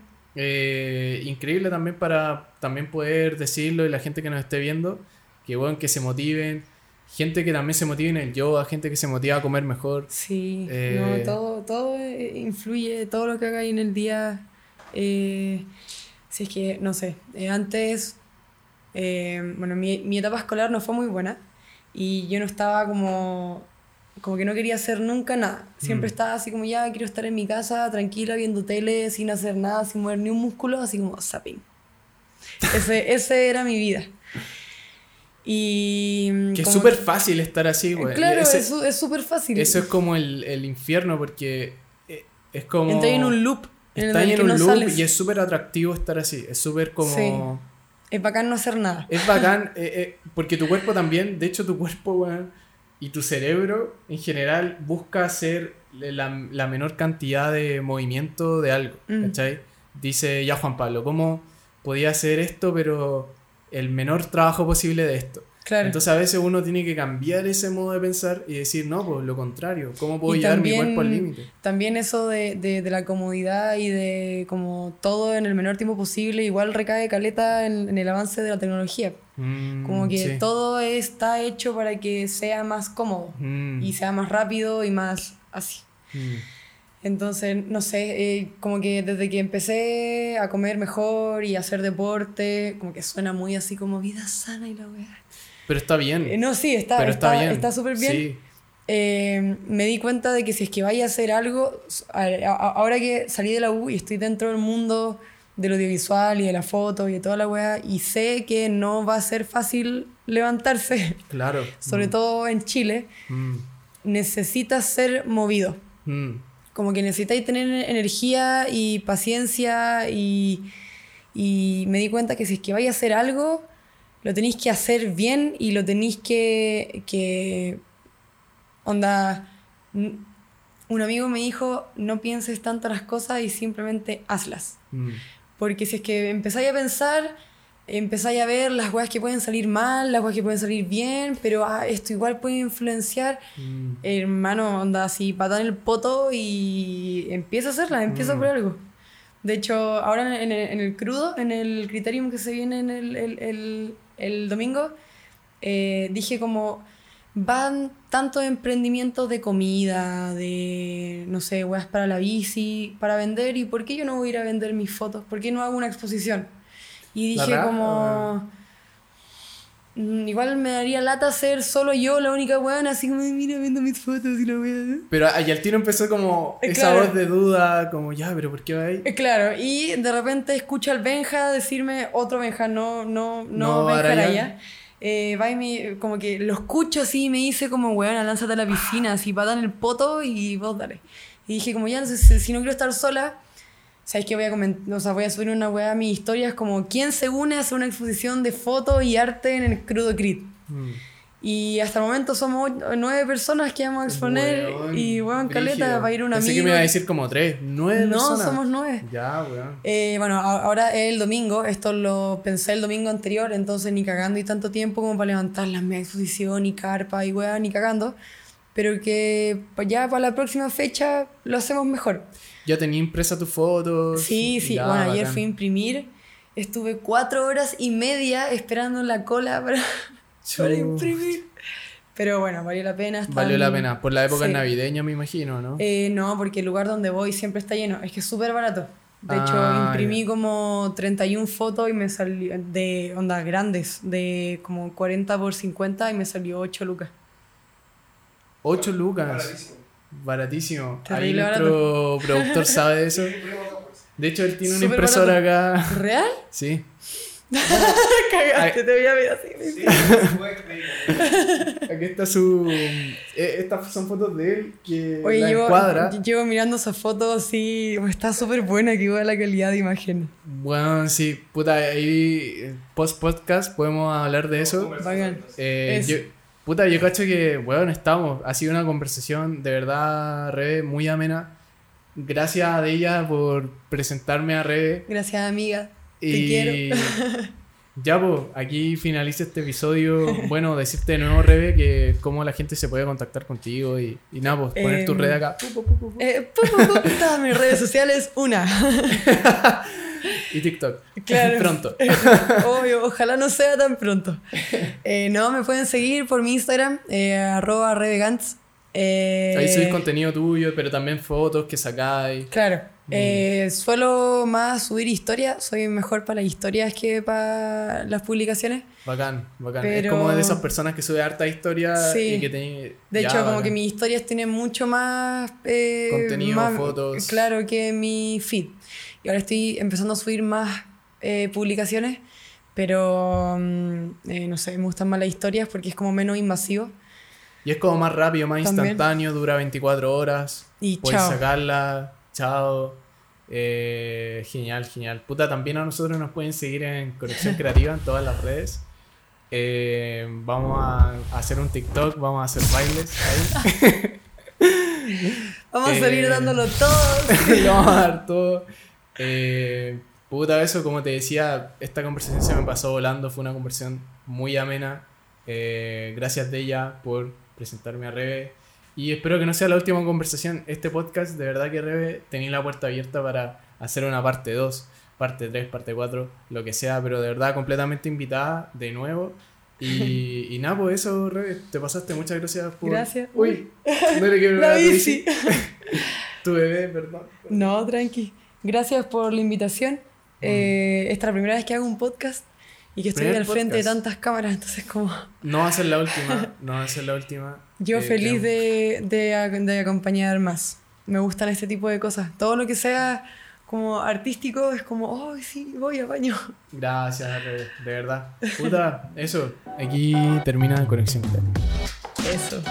increíble también para también poder decirlo y la gente que nos esté viendo, que bueno, que se motiven, gente que también se motiva en el yoga, gente que se motiva a comer mejor. Sí, eh, todo, todo influye, todo lo que haga ahí en el día. Eh, si es que, no sé, eh, antes, bueno, mi, mi, etapa escolar no fue muy buena y yo no estaba como, como que no quería hacer nunca nada. Siempre mm. estaba así como, ya quiero estar en mi casa, tranquila, viendo tele, sin hacer nada, sin mover ni un músculo, así como zapping. *laughs* Ese, ese era mi vida. Y. Que es súper fácil estar así, güey. Claro, es súper fácil. Eso es como el, el infierno porque eh, es como. Está en un loop. Está en, un loop y es súper atractivo estar así. Es súper como. Es bacán no hacer nada. Es bacán *laughs* eh, eh, porque tu cuerpo también, de hecho, tu cuerpo, güey, y tu cerebro en general busca hacer la, la menor cantidad de movimiento de algo. Mm. ¿Cachai? Dice ya Juan Pablo, ¿cómo podía hacer esto, pero el menor trabajo posible de esto. Entonces a veces uno tiene que cambiar ese modo de pensar y decir, no, pues lo contrario, ¿cómo puedo llevar mi cuerpo al límite? También eso de, de, de, la comodidad y de como todo en el menor tiempo posible, igual recae caleta en, el avance de la tecnología. Mm, como que todo está hecho para que sea más cómodo mm. y sea más rápido y más así. Mm. Entonces, no sé, eh, como que desde que empecé a comer mejor y a hacer deporte, como que suena muy así como vida sana y la weá. Pero está bien. Eh, no, sí, está está súper bien. bien. Eh, me di cuenta de que si es que vaya a hacer algo, ahora que salí de la U y estoy dentro del mundo del audiovisual y de la foto y de toda la weá, y sé que no va a ser fácil levantarse. *laughs* Claro. Sobre mm. todo en Chile. Mm. Necesitas ser movido. Mm. Como que necesitáis tener energía y paciencia y, y me di cuenta que si es que vais a hacer algo, lo tenéis que hacer bien y lo tenéis que, que onda, un amigo me dijo, no pienses tanto las cosas y simplemente hazlas. Porque si es que empezáis a pensar, empezáis a ver las weas que pueden salir mal, las weas que pueden salir bien, pero ah, esto igual puede influenciar. Mm. Hermano, onda así, patada en el poto y empieza a hacerlas, empieza mm. por algo. De hecho, ahora en el, crudo, en el criterium que se viene en el, el, domingo, eh, dije como van tantos emprendimientos de comida, de, no sé, weas para la bici, para vender, ¿y por qué yo no voy a ir a vender mis fotos? ¿Por qué no hago una exposición? Y dije como... Mm, igual me daría lata ser solo yo la única weón, así como, mira, viendo mis fotos y la weá. Pero ahí al tiro empezó como esa voz de duda, como, ya, pero ¿por qué va ahí? Claro, y de repente escucha al Benja decirme, otro Benja, no, no, no, no Benja Araya eh, va y me, como que lo escucho así y me dice como, weón, lánzate a la piscina, así dar en el poto y vos dale. Y dije como, ya, si no quiero estar sola, ¿sabes qué? Voy a, comentar, o sea, voy a subir una weá a mis historias como, ¿quién se une a hacer una exposición de fotos y arte en el Crudo Crit? Mm. Y hasta el momento somos nueve personas que vamos a exponer. y, weón, caleta, va a ir un Pensé amigo. que me iba a decir como tres. Nueve no, somos nueve. Ya, weón. Eh, bueno, ahora es el domingo. Esto lo pensé el domingo anterior. Entonces, ni cagando y tanto tiempo como para levantar la media exposición y carpa y weón, ni cagando. Pero que ya para la próxima fecha lo hacemos mejor. ¿Ya tenía impresa tus fotos? Sí, sí. bueno, ayer fui a imprimir. Estuve cuatro horas y media esperando en la cola para para imprimir. Pero bueno, valió la pena. Valió la pena. Por la época navideña, me imagino, ¿no? Eh, no, porque el lugar donde voy siempre está lleno. Es que es súper barato. De hecho, ah, imprimí como 31 fotos y me salió de ondas grandes, de como 40 por 50 y me salió 8 lucas. 8 lucas. Baratísimo. Ahí nuestro *laughs* productor sabe de eso. De hecho, él tiene una impresora acá. ¿Real? *laughs* Sí. *laughs* Cagaste, te voy a ver así. Sí, Aquí está su. Eh, estas son fotos de él que Oye, la llevo, encuadra. Llevo mirando esas fotos así. Está súper buena, que igual la calidad de imagen. Bueno, sí, puta, ahí post podcast podemos hablar de eso. Eh, puta, yo cacho que, bueno, estamos. Ha sido una conversación de verdad, Rebe, muy amena. Gracias a ella por presentarme a Rebe. Gracias, amiga. Te quiero. Ya, pues, aquí finaliza este episodio. Bueno, decirte de nuevo, Rebe, que cómo la gente se puede contactar contigo y, y nada, pues, poner tu em, red acá. Eh, todas mis redes sociales, una. Y TikTok. *laughs* Claro. pronto. *laughs* Obvio, ojalá no sea tan pronto. Eh, no, me pueden seguir por mi Instagram, eh, arroba rebegantz. Eh, Ahí subís contenido tuyo, pero también fotos que sacáis. Claro. Mm. Eh, suelo más subir historias, soy mejor para las historias que para las publicaciones. Bacán, bacán. Es como de esas personas que sube harta historia y que tiene... De hecho, como que mis historias tienen mucho más... Eh, contenido, fotos. Claro, que mi feed. Y ahora estoy empezando a subir más publicaciones, pero mm, no sé, me gustan más las historias porque es como menos invasivo. Y es como más rápido, más instantáneo, dura 24 horas. Y Puedes sacarla, chao. Eh, genial, genial. Puta, también a nosotros nos pueden seguir en Conexión *laughs* Creativa en todas las redes. Eh, vamos a hacer un TikTok, vamos a hacer bailes ahí. *laughs* vamos a salir eh, dándolo todo. *laughs* vamos a dar todo. Puta, eso, como te decía, esta conversación se me pasó volando. Fue una conversación muy amena. gracias de ella por presentarme a Rebe. Y espero que no sea la última conversación. Este podcast, de verdad que Rebe, tenía la puerta abierta para hacer una parte 2, parte 3, parte 4, lo que sea, pero de verdad completamente invitada de nuevo. Y, *laughs* y nada, pues eso, Rebe, te pasaste. Muchas gracias por. Gracias. Uy, *laughs* no le quiero la bici. *laughs* tu bebé, perdón. No, tranqui. Gracias por la invitación. Eh, esta es la primera vez que hago un podcast y que estoy al frente de tantas cámaras, entonces como... No va a ser la última, no va a ser la última. *laughs* Yo eh, feliz de, de, acompañar más. Me gustan este tipo de cosas. Todo lo que sea como artístico es como, oh, sí, voy a baño. *laughs* Gracias, de, verdad. Puta, eso. Aquí termina Conexión Eso.